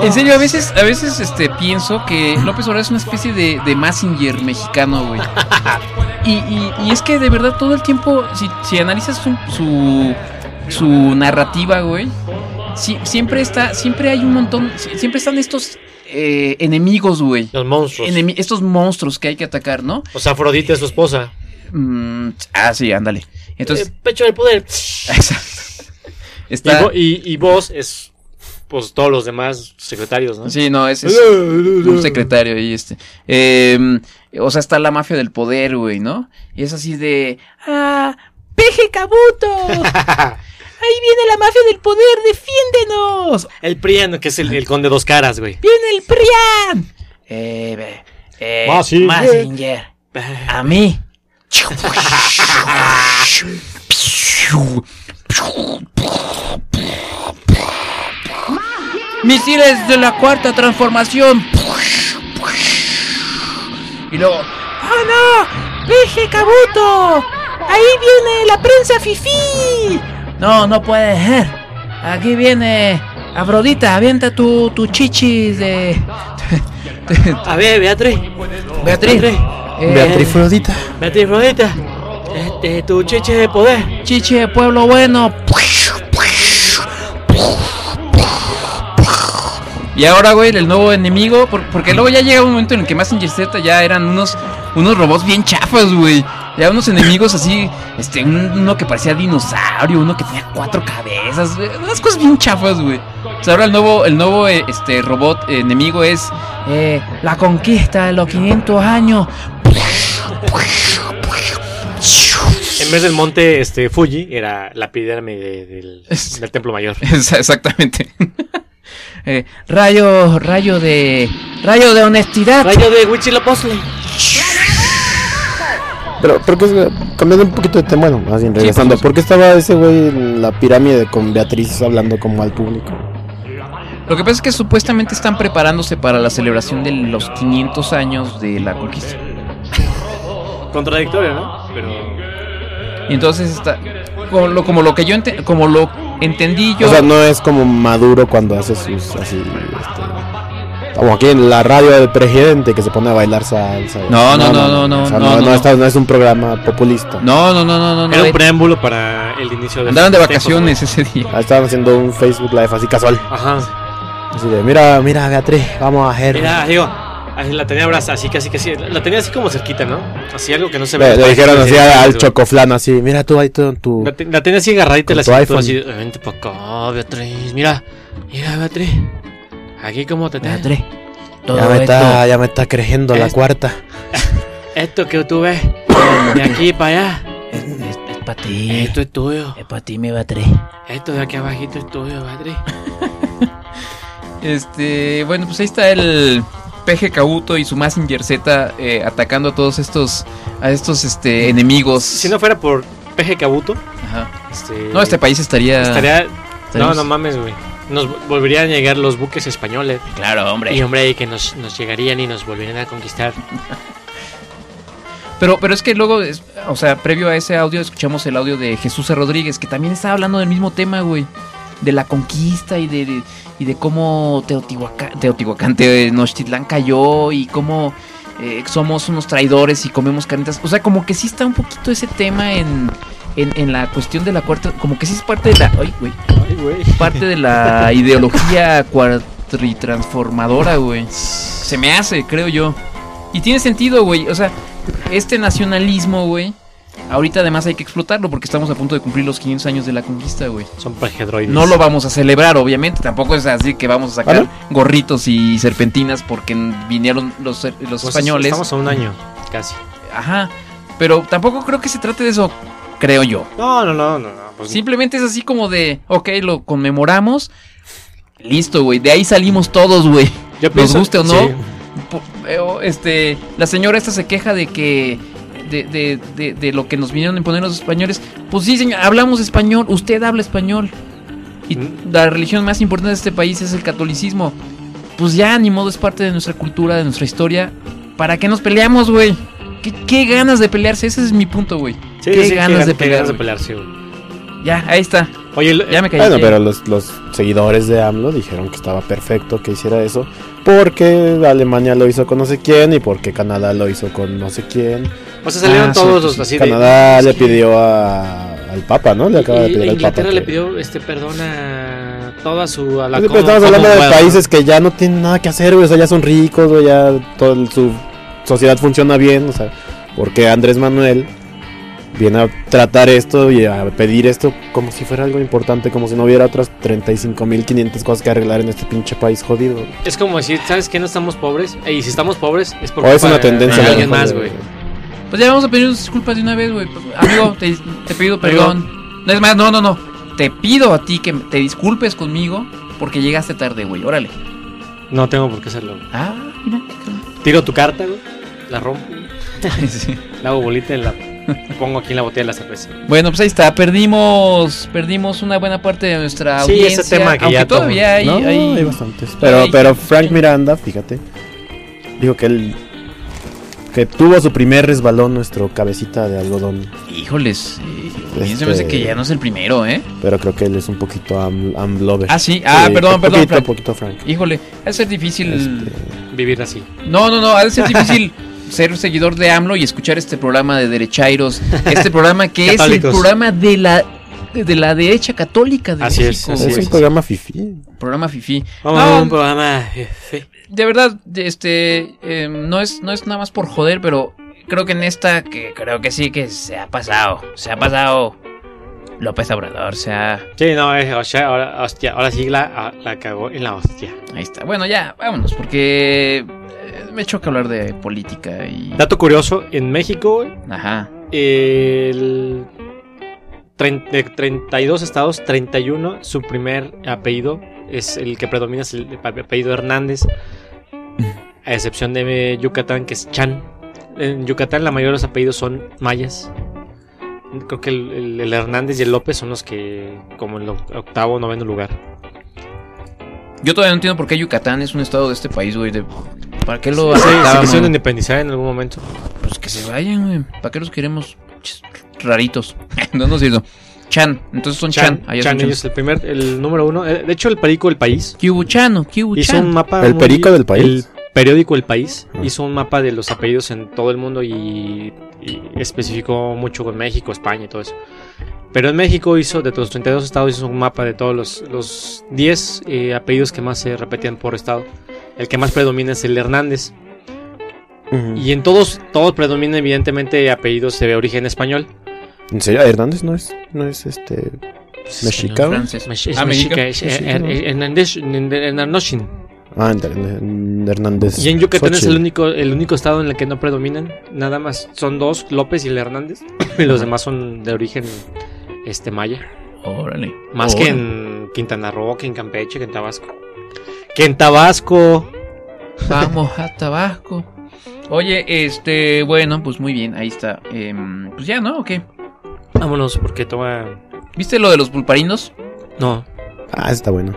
en serio a veces a veces este pienso que López Obrador es una especie de, de Mazinger mexicano güey [laughs] y, y, y es que de verdad todo el tiempo si, si analizas su, su su narrativa güey si- siempre está siempre hay un montón si- siempre están estos eh, enemigos güey Los monstruos. Enemi- estos monstruos que hay que atacar, ¿no? O sea, Afrodita es su esposa. Mm, ah, sí, ándale. Entonces, Eh, pecho del poder. [laughs] exacto. Y, Está. y, y vos es. Pues todos los demás secretarios, ¿no? Sí, no, es, es un secretario ahí, este. Eh, o sea, está la mafia del poder, güey, ¿no? Y es así de. ¡Ah! ¡Peje Cabuto! [laughs] ¡Ahí viene la mafia del poder! ¡Defiéndenos! El Prian, que es el, el conde dos caras, güey. ¡Viene el Prian! Eh, ve- eh, Mazinger. Mazinger. [laughs] A mí. Misiles de la cuarta transformación. Y luego. ¡Ah, no! ¡Peje Kabuto! ¡Ahí viene la prensa Fifi! No, no puede ser. Aquí viene. Afrodita, avienta tu, tu chichis de. A ver, Beatriz. Beatriz. Eh, Beatriz Frodita. Beatriz Rodita. Este, tu chiche de poder. Chichi de Pueblo Bueno. Y ahora, güey, el nuevo enemigo. por- porque luego ya llega un momento en el que Mazinger Z ya eran unos, unos robots bien chafas, güey. Ya unos enemigos así. Este, un- uno que parecía dinosaurio, uno que tenía cuatro cabezas. güey, Unas cosas bien chafas, güey. O sea, ahora el nuevo, el nuevo eh, este, robot eh, enemigo es. eh, la conquista de los 500 años. En vez del monte este, Fuji, era la pirámide de- del, del templo mayor. [laughs] Exactamente. Eh, rayo, rayo de. Rayo de honestidad. Rayo de Huitzilopochtli. Pero, ¿por qué, cambiando un poquito de tema, bueno, más bien regresando, pues, ¿por qué estaba ese güey en la pirámide con Beatriz hablando como al público? Lo que pasa es que supuestamente están preparándose para la celebración de los 500 años de la conquista. Contradictorio, ¿no? Pero. Y entonces está. Como lo, como lo que yo ente- como lo entendí yo. O sea, no es como Maduro cuando hace sus así, este, como aquí en la radio del presidente que se pone a bailar salsa. No, no, no, no, no, no, no, no, no, no. está- no es un programa populista. No, no, no, no, no. Era un preámbulo para el inicio de Andaban de vacaciones ese día. Ah, estaban haciendo un Facebook Live así casual. Ajá. Así de, mira, mira, Beatriz, vamos a hacer. Mira, digo, así la tenía abrazada, así casi casi. La tenía así como cerquita, ¿no? Así algo que no se ve. Le, dijeron así al güey. chocoflán, así, mira tú ahí tú, tu... La, te- la tenía así agarradita la tu cintura, iPhone. así. Vente para acá, Beatriz. Mira, mira, Beatriz. Aquí como te Beatriz, todo Ya me, esto, está, ya me está creyendo la cuarta. [laughs] Esto que tú ves, [coughs] de aquí para allá, es, es, para ti. esto es tuyo. Es para ti, mi Beatriz. Esto de aquí abajito es tuyo, Beatriz. [laughs] Este, bueno, pues ahí está el PG Kabuto y su Massinger Z eh, atacando a todos estos a estos este enemigos. Si no fuera por PG Kabuto, Ajá. este. No, este país estaría Estaría. No, no mames, güey. Nos volverían a llegar los buques españoles. Claro, hombre. Y hombre, y que nos, nos llegarían y nos volverían a conquistar. Pero, pero es que luego, es- o sea, previo a ese audio, escuchamos el audio de Jesús. Rodríguez, que también estaba hablando del mismo tema, güey. De la conquista y de, y de cómo Teotihuacán, Teotihuacán, Tenochtitlán cayó y cómo eh, somos unos traidores y comemos carnitas. O sea, como que sí está un poquito ese tema en, en, en la cuestión de la cuarta, como que sí es parte de la, ay, güey, Ay, güey. parte de la [laughs] ideología cuatritransformadora, güey. Se me hace, creo yo. Y tiene sentido, güey. O sea, este nacionalismo, güey. Ahorita además hay que explotarlo porque estamos a punto de cumplir los 500 años de la conquista, güey. Son pegedroides. No lo vamos a celebrar, obviamente. Tampoco es así que vamos a sacar gorritos y serpentinas porque vinieron los, los Pues españoles. Estamos a un año, casi. Ajá. Pero tampoco creo que se trate de eso, creo yo. No, no, no, no. no pues, Simplemente es así como de, ok, lo conmemoramos. Listo, güey. De ahí salimos todos, güey. Nos guste o no. sí. Eh, Este, la señora esta se queja de que de, de, de, de lo que nos vinieron a imponer los españoles. Pues sí, señor, hablamos español, usted habla español. Y Mm. la religión más importante de este país es el catolicismo. Pues ya, ni modo, es parte de nuestra cultura, de nuestra historia. ¿Para qué nos peleamos, güey? ¿Qué, qué ganas de pelearse? Ese es mi punto, güey. Sí, qué sí, ganas de qué pelear, ganas de pelearse, güey. Ya, ahí está. Oye, el- Ya me callé. Bueno, pero los, los seguidores de AMLO dijeron que estaba perfecto que hiciera eso porque Alemania lo hizo con no sé quién y porque Canadá lo hizo con no sé quién. O sea, salieron Ah, todos los sí. así Canadá le pidió a- al Papa, ¿no? Le acaba de pedir al Papa. Inglaterra le que- pidió este perdón a toda su a la estamos hablando de países que ya no tienen nada que hacer, güey. O sea, ya son ricos, güey. Ya toda su sociedad funciona bien. O sea, porque Andrés Manuel viene a tratar esto y a pedir esto como si fuera algo importante, como si no hubiera otras 35.500 cosas que arreglar en este pinche país jodido. Es como decir, ¿sabes qué? No estamos pobres. Y si estamos pobres es por O es una de- tendencia de a lo alguien más, güey. Pues ya vamos a pedir disculpas de una vez, güey. Pues, Amigo, te, te pido perdón. No es más, no, no, no. Te pido a ti que te disculpes conmigo porque llegaste tarde, güey. Órale. No tengo por qué hacerlo. güey. Ah, mira. Tiro tu carta, güey. La rompo. [laughs] Sí. La hago bolita y la pongo aquí en la botella de la cerveza. Bueno, pues ahí está. Perdimos, perdimos una buena parte de nuestra Sí, audiencia. ese tema que aunque ya todavía hay, No, hay- hay bastantes. Pero, hay- pero Frank Miranda, fíjate, dijo que él que tuvo su primer resbalón nuestro cabecita de algodón. Híjoles, eh, mí se me hace Este- que ya no es el primero, ¿eh? Pero creo que él es un poquito am, amlover. Ah, sí. Ah, perdón, un perdón, Poquito, Frank. poquito Frank. Híjole, ha de ser difícil. Este, Vivir así. No, no, no, ha de ser difícil [laughs] ser seguidor de AMLO y escuchar este programa de derechairos. Este programa que [laughs] es el programa de la de la derecha católica de Así es, México. así es un programa fifi. Programa fifi. Vamos No, a un programa. eh, fe. De verdad, este, eh, no es, no es nada más por joder, pero creo que en esta, que creo que sí que se ha pasado, se ha pasado López Obrador, o sea, Sí, no, es, o sea, ahora, hostia, ahora sí la, la cagó en la hostia. ahí está. Bueno, ya, vámonos, porque eh, me choca hablar de política y... Dato curioso, en México, Ajá. el de 32 estados, 31, su primer apellido es el que predomina, es el apellido Hernández, a excepción de Yucatán, que es Chan. En Yucatán la mayoría de los apellidos son mayas. Creo que el, el- el Hernández y el López son los que, como en el octavo o noveno lugar. Yo todavía no entiendo por qué Yucatán es un estado de este país, güey. de- ¿Para qué lo Sí, se quisieron independizar en algún momento. Pues que se vayan, güey. ¿Para qué los queremos raritos? [laughs] no, no es cierto. Chan, entonces son Chan. Allá Chan, son ellos el primer, el número uno. Eh, De hecho, el perico del país ¿Qué hubo Chano? ¿Qué hubo hizo Chan? un mapa. ¿El muy- perico del país? El periódico El País hizo un mapa de los apellidos en todo el mundo y, y especificó mucho con México, España y todo eso. Pero en México hizo, de los 32 estados, hizo un mapa de todos los, los 10 eh, apellidos que más se repetían por estado. El que más predomina es el Hernández. Y en todos, todos predominan evidentemente apellidos de origen español. ¿En serio? ¿Hernández no es, no es este. mexicano? Hernández. Ah, en- Hernández. Y en Yucatán es el único, el único estado en el que no predominan. Nada más son dos, López y el Hernández. [coughs] Y los demás son de origen este maya. Órale. Más que en Quintana Roo, que en Campeche, que en Tabasco. Que en Tabasco. Vamos a Tabasco. Oye, este, bueno, pues muy bien, ahí está. Em, pues ya, ¿no? ¿O qué? Vámonos, porque toma. ¿Viste lo de los pulparinos? No. Ah, está bueno.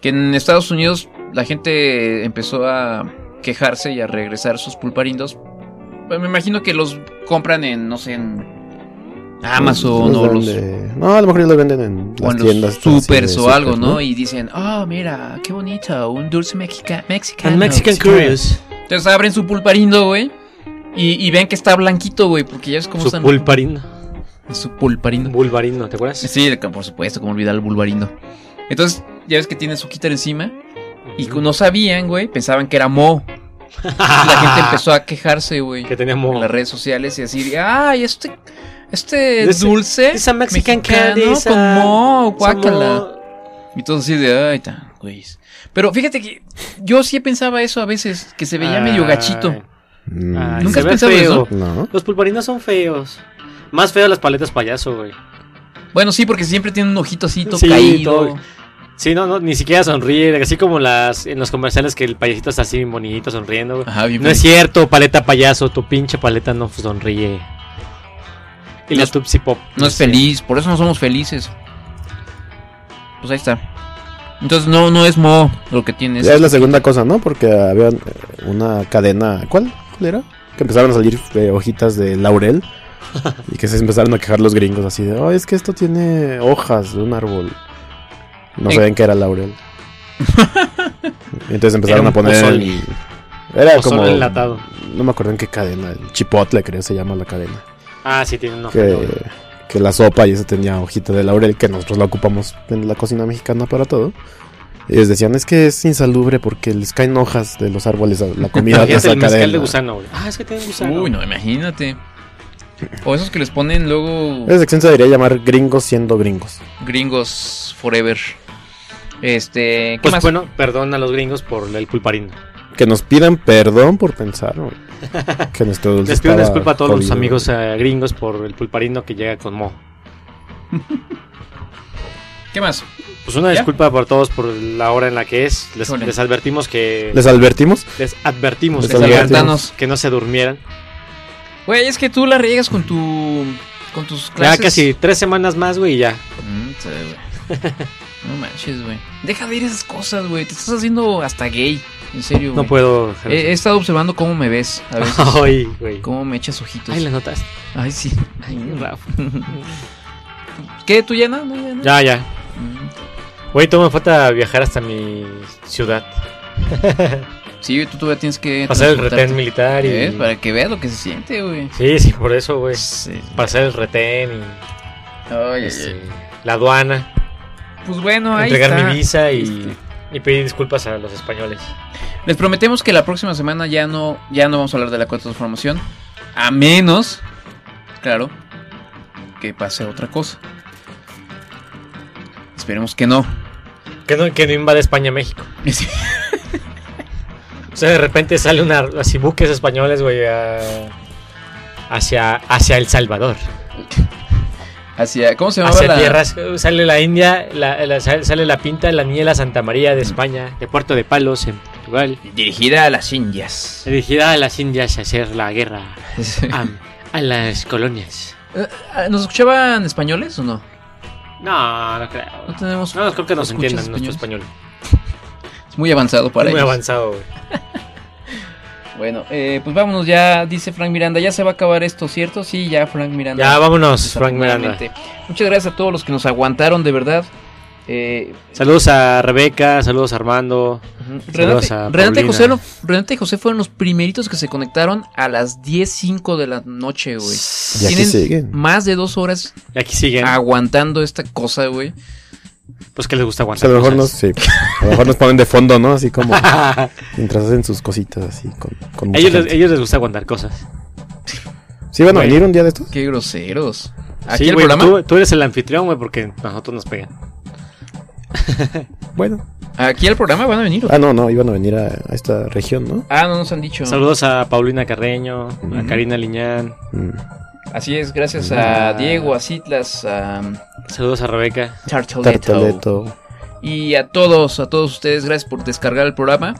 Que en Estados Unidos la gente empezó a quejarse y a regresar sus pulparindos. Pues me imagino que los compran en, no sé, en Amazon Los o los, No, a lo mejor los venden en o las en los tiendas. supers o algo, ¿no? Y dicen, oh, mira, qué bonito, un dulce mexica mexicano. And Mexican Curious. Entonces abren su pulparindo, güey. Y, y ven que está blanquito, güey, porque ya es como Su están... pulparino. Su pulparindo. Bulbarino, ¿te acuerdas? Sí, por supuesto, como olvidar el bulbarindo. Entonces, ya ves que tiene su quitar encima. Y no sabían, güey, pensaban que era mo. La gente [laughs] empezó a quejarse, güey. Que tenía En las redes sociales y así, ay, este, este Ese- dulce Esa Mexican mexicano candy, esa- con mo, guácala. mo- Y todo así de, ay, tan, güey. Pero fíjate que yo sí pensaba eso a veces, que se veía medio gachito. Ay, Mm, ¿Nunca has pensado feo. eso? No. Los pulparinos son feos. Más feos las paletas payaso, güey. Bueno, sí, porque siempre tiene un ojito así todo Sí, caído. todo- Sí, no, no, ni siquiera sonríe, así como las en los comerciales que el payasito está así bien bonito, sonriendo. güey. Ajá, bien No es cierto, paleta payaso, tu pinche paleta no sonríe. Y No la Tupsi Pop. No es sé. feliz, por eso no somos felices. Pues ahí está. Entonces no, no es mo lo que tienes. Ya es la segunda cosa, ¿no? Porque había eh, una cadena. ¿Cuál? ¿Cuál era? Que empezaron a salir eh, hojitas de laurel. [laughs] y que se empezaron a quejar los gringos así de, oh, es que esto tiene hojas de un árbol. No En- sabían que era laurel. [laughs] entonces empezaron Era a poner. el- Era Pozole como. enlatado. No me acuerdo en qué cadena. El Chipotle, creo, se llama la cadena. Ah, sí, tiene un ojo. que, que la sopa y eso tenía hojita de laurel, que nosotros la ocupamos en la cocina mexicana para todo. Y ellos decían, es que es insalubre porque les caen hojas de los árboles a la comida [laughs] esa el mezcal de gusano, güey. Ah, es que tiene gusano. Uy, no, imagínate. O esos que les ponen luego Esa sección se debería llamar gringos siendo gringos. gringos forever. Este, ¿qué Pues más? bueno, perdón a los gringos por el pulparino. Que nos pidan perdón por pensar güey, [laughs] que nuestro dulce Les pido una disculpa a todos los amigos eh, gringos por el pulparino que llega con mo. [laughs] ¿Qué más? Pues una ¿Ya? disculpa por todos por la hora en la que es. Les, les advertimos que. ¿Les advertimos? les advertimos Les que, advertimos. que no se durmieran. Güey, es que tú la riegas con tu con tus Ya clases. casi tres semanas más, güey, y ya. Mm, sí, güey. [laughs] No manches, güey. Deja de ir esas cosas, güey. Te estás haciendo hasta gay. En serio, No güey. puedo. He, he estado observando cómo me ves a [laughs] veces. Ay, güey. cómo me echas ojitos. Ay, las notas. Ay, sí. Ay, [laughs] Rafa. ¿Qué? ¿Tú ya no? ¿No, ya no? Ya, ya. Mm. Güey, todo me falta viajar hasta mi ciudad. [laughs] Sí, tú todavía tienes que Pasar el retén militar y. ¿Ves? Para que veas lo que se siente, güey. Sí, sí, por eso, güey. Sí. Pasar el retén y. Ay, ay, este, ay. la aduana. Pues bueno, ahí entregar está. mi visa y, Este, y pedir disculpas a los españoles. Les prometemos que la próxima semana ya no, ya no vamos a hablar de la cuarta transformación. A menos, claro, que pase otra cosa. Esperemos que no. Que no, que no invade España México. [laughs] O sea, de repente sale una así buques españoles, güey, a- hacia, hacia El Salvador. Hacia, ¿Cómo se llamaba Hacia la- tierras, sale la India, la, la- sale la pinta, la Niela Santa María de España, de Puerto de Palos, en Portugal. Dirigida a las Indias. Dirigida a las Indias a hacer la guerra a, a las colonias. Eh, ¿Nos escuchaban españoles o no? No, no creo. No tenemos. No, creo que nos ¿escuchas entiendan nuestro español. Es muy avanzado para Muy ellos. avanzado, güey. Bueno, eh, pues vámonos ya, dice Frank Miranda. Ya se va a acabar esto, ¿cierto? Sí, ya, Frank Miranda. Ya, vámonos, Frank Miranda. Muchas gracias a todos los que nos aguantaron, de verdad. Eh, Saludos a Rebeca, saludos a Armando. Saludos Renate, a Renate. José, lo- Renate y José fueron los primeritos que se conectaron a las 10.05 de la noche, güey. Y aquí Tienen siguen. más de dos horas Y aquí siguen. aguantando esta cosa, güey. Pues que les gusta aguantar. sea, a lo mejor nos, cosas. sí, a lo mejor nos ponen de fondo, ¿no? Así como [laughs] mientras hacen sus cositas así con, con mucha ellos, les, ellos les gusta aguantar cosas. ¿Sí van a venir un día de estos? Qué groseros. Aquí Sí, el programa. tú, tú eres el anfitrión, güey, porque nosotros nos pegan. Bueno. Aquí al programa van a venir. Ah, no, no, iban a venir a, a esta región, ¿no? Ah, no nos han dicho. Saludos a Paulina Carreño, a. Karina Liñán. Mm. Así es, gracias a Diego, a Citlas, a Saludos a Rebeca. Tartoleto. Tartoleto. Y a todos, a todos ustedes, gracias por descargar el programa.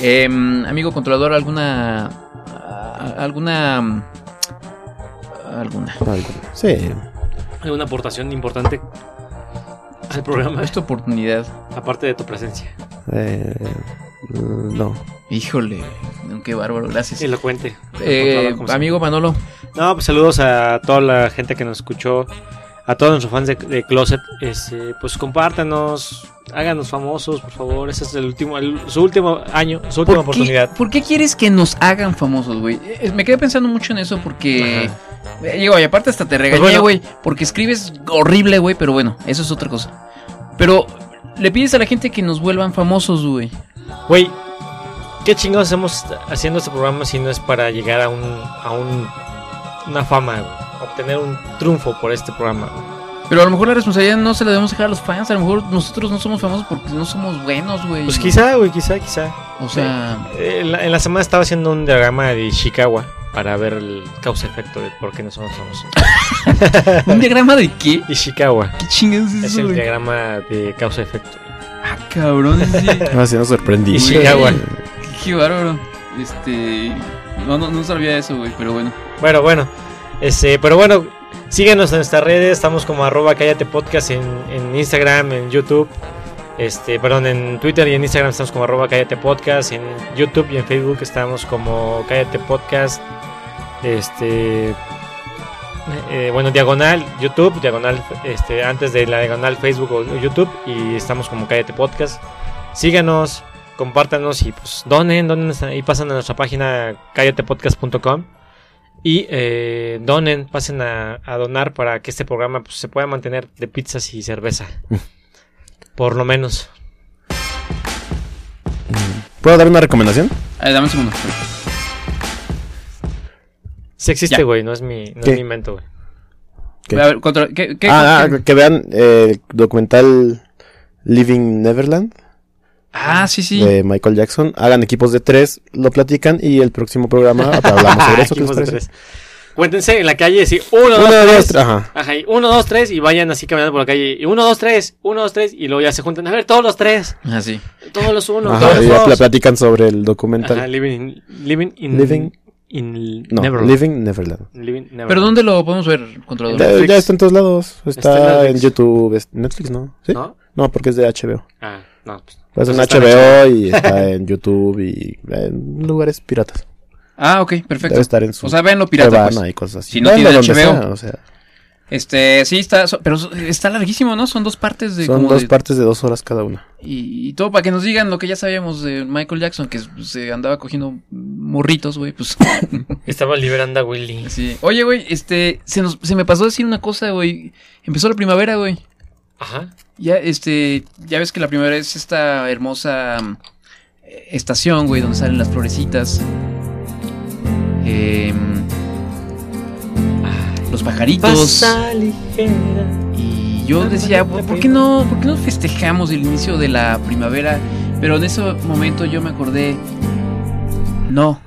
Em, amigo controlador, ¿alguna. alguna. alguna. Sí. ¿Alguna aportación importante al programa? Esta oportunidad. Aparte de tu presencia. Eh, mm, no. Híjole, qué bárbaro, gracias. Elocuente. Eh, amigo Manolo, No, pues saludos a toda la gente que nos escuchó, a todos nuestros fans de, de Closet. Este, pues compártanos, háganos famosos, por favor. Ese es el último, el- su último año, su última ¿por qué, oportunidad. ¿por qué quieres que nos hagan famosos, güey? Eh, Me quedé pensando mucho en eso porque. Eh, Digo, y aparte hasta te regañé, Pues bueno. güey, porque escribes horrible, güey, pero bueno, eso es otra cosa. Pero le pides a la gente que nos vuelvan famosos, güey. Güey, ¿qué chingados hacemos haciendo este programa si no es para llegar a un, a un, una fama, güey? Obtener un triunfo por este programa. güey? Pero a lo mejor la responsabilidad no se la debemos dejar a los fans. A lo mejor nosotros no somos famosos porque no somos buenos, güey. Pues quizá, güey, quizá, quizá. O sea, Eh, En la, en la semana estaba haciendo un diagrama de Ishikawa para ver el causa-efecto de por qué no somos famosos. [laughs] ¿un diagrama de qué? Ishikawa. ¿Qué chingados es Es eso, el güey? diagrama de causa-efecto. Ah, cabrón, ese sí. [laughs] Ah, sí, nos sorprendí. Ishikawa. Qué, qué bárbaro. Este. No, no, no sabía eso, güey, pero bueno. Bueno, bueno. Este, pero bueno, síguenos en nuestras redes. Estamos como arroba cállate podcast en, en Instagram, en YouTube. Este, perdón, en Twitter y en Instagram estamos como arroba cállate podcast. En YouTube y en Facebook estamos como cállate podcast. Este. Eh, bueno, diagonal YouTube, diagonal este, antes de la diagonal Facebook o YouTube y estamos como Cállate Podcast. Síganos, compártanos y pues donen, donen y pasan a nuestra página cállatepodcast.com y eh, donen, pasen a, a donar para que este programa pues, se pueda mantener de pizzas y cerveza. [laughs] Por lo menos. ¿Puedo dar una recomendación? Ver, dame un segundo. Si existe, güey, no es mi, no es ¿Qué? mi invento, güey. ¿Qué? A ver, contra- ¿qué, qué- Ah, ah, que vean eh, el documental Living Neverland Ah, sí, sí. de Michael Jackson. Hagan equipos de tres, lo platican y el próximo programa [laughs] hablamos sobre eso. ¿qué les Equipos de parece? tres. Cuéntense en la calle y decir uno, Uno, dos, dos, tres. tres, ajá. Ajá, y uno, dos, tres, y vayan así caminando por la calle. Y uno, dos, tres, uno, dos, tres, y luego ya se juntan. A ver, todos los tres, Ah, sí. todos los uno, Ajá, todos y los ya dos. pla- platican sobre el documental. Ajá, living, in- living in, Living- in no, Neverland. Living Neverland. Living Neverland. ¿Pero dónde lo podemos ver, controlador? Ya, Netflix. ya está en todos lados. Está Está, en. YouTube. es- Netflix, ¿no? ¿Sí? ¿No? No, porque es de HBO. Ah, no. Pues, en HBO en y está en [laughs] YouTube y en lugares piratas. Ah, ok, perfecto. Debe estar en su O sea, véanlo pirata, pues. y cosas así. Si no Véanlo tiene HBO. sea, o sea, Este, sí, está, so- pero está larguísimo, ¿no? Son dos partes de son como dos de- partes de dos horas cada una. Y, y todo para que nos digan lo que ya sabíamos de Michael Jackson, que se andaba cogiendo morritos, güey, pues. [laughs] Estaba liberando a Willy. sí. Oye, güey, este, se, nos, se me pasó a decir una cosa, güey. Empezó la primavera, güey. Ajá. Ya, este, ya ves que la primavera es esta hermosa mm, estación, güey, donde salen las florecitas. Em, los pajaritos. Pasa ligera. Y yo decía, ¿por qué no, por qué no festejamos el inicio de la primavera? Pero en ese momento yo me acordé, no,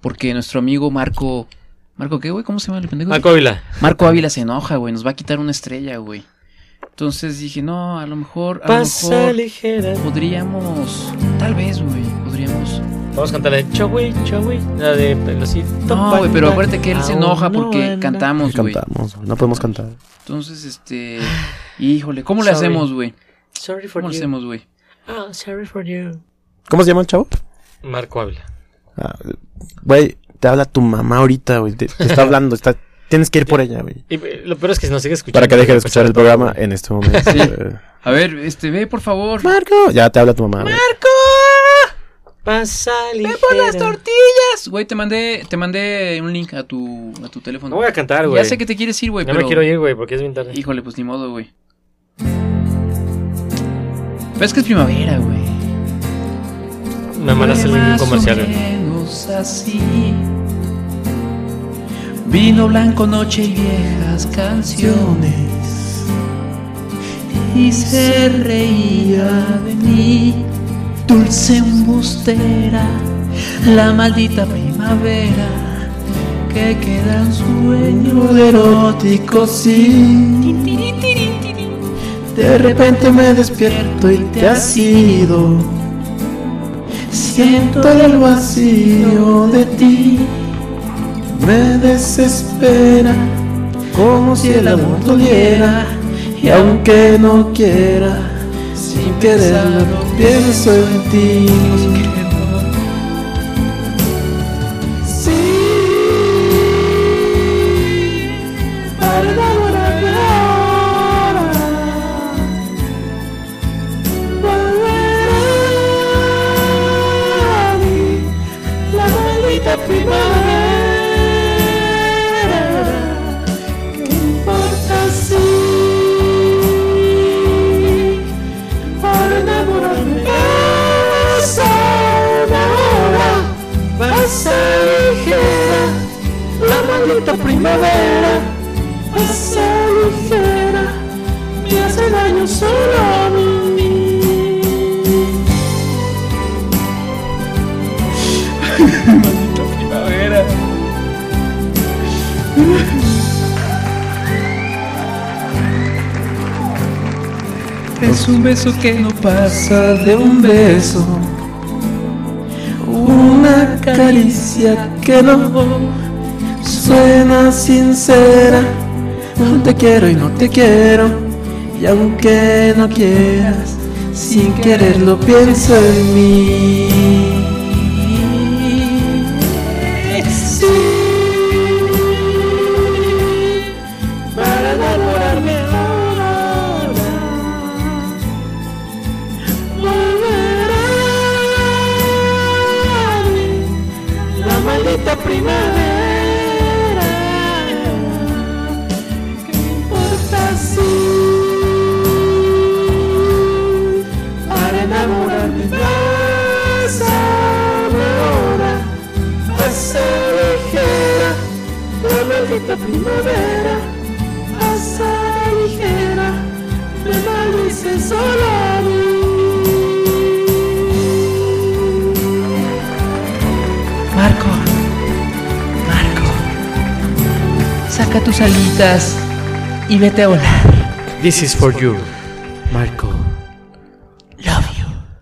porque nuestro amigo Marco, Marco qué, güey, ¿cómo se llama el pendejo? Marco Ávila. Marco Ávila se enoja, güey, nos va a quitar una estrella, güey. Entonces dije, no, a lo mejor, a lo Pasa mejor ligera. podríamos, tal vez, güey, podríamos. Vamos a cantar la de Chowey, Chowey. La de Pelocito. No, güey, pero acuérdate que él se enoja no porque cantamos, güey. Cantamos, no podemos cantar. Entonces, este, híjole, ¿cómo le Sorry. hacemos, güey? Sorry for ¿Cómo le you. hacemos, güey? Oh, sorry for you. ¿Cómo se llama el chavo? Marco Ávila. Ah, Güey, te habla tu mamá ahorita, güey. Te, te está hablando, está, tienes que ir por ella, güey. Y eh, lo peor es que si nos sigue escuchando. Para que deje de escuchar el programa en este momento. Sí. Eh, A ver, este, ve, por favor. Marco. Ya te habla tu mamá. güey. ¡Marco! Pasa ¡Ve por las tortillas! Güey, te mandé, te mandé un link a tu, a tu teléfono. No voy a cantar, güey. Ya sé que te quieres ir, güey, No pero... me quiero ir, güey, porque es bien tarde. Híjole, pues ni modo, güey. Pero es que es primavera, güey. Me mandas el link Más o comercial. güey. así. Vino blanco, noche y viejas canciones. Y se reía de mí, dulce embustera, la maldita primavera que queda en sueño erótico, sí. De repente me despierto y te has ido. Siento el vacío de ti. Me desespera como si el amor doliera. Y aunque no quiera, sin quererlo, pienso en ti. Beso que no pasa de un beso. Una caricia que no suena sincera. No te quiero y no te quiero. Y aunque no quieras, sin quererlo pienso en mí. Y vete a volar. This is for you.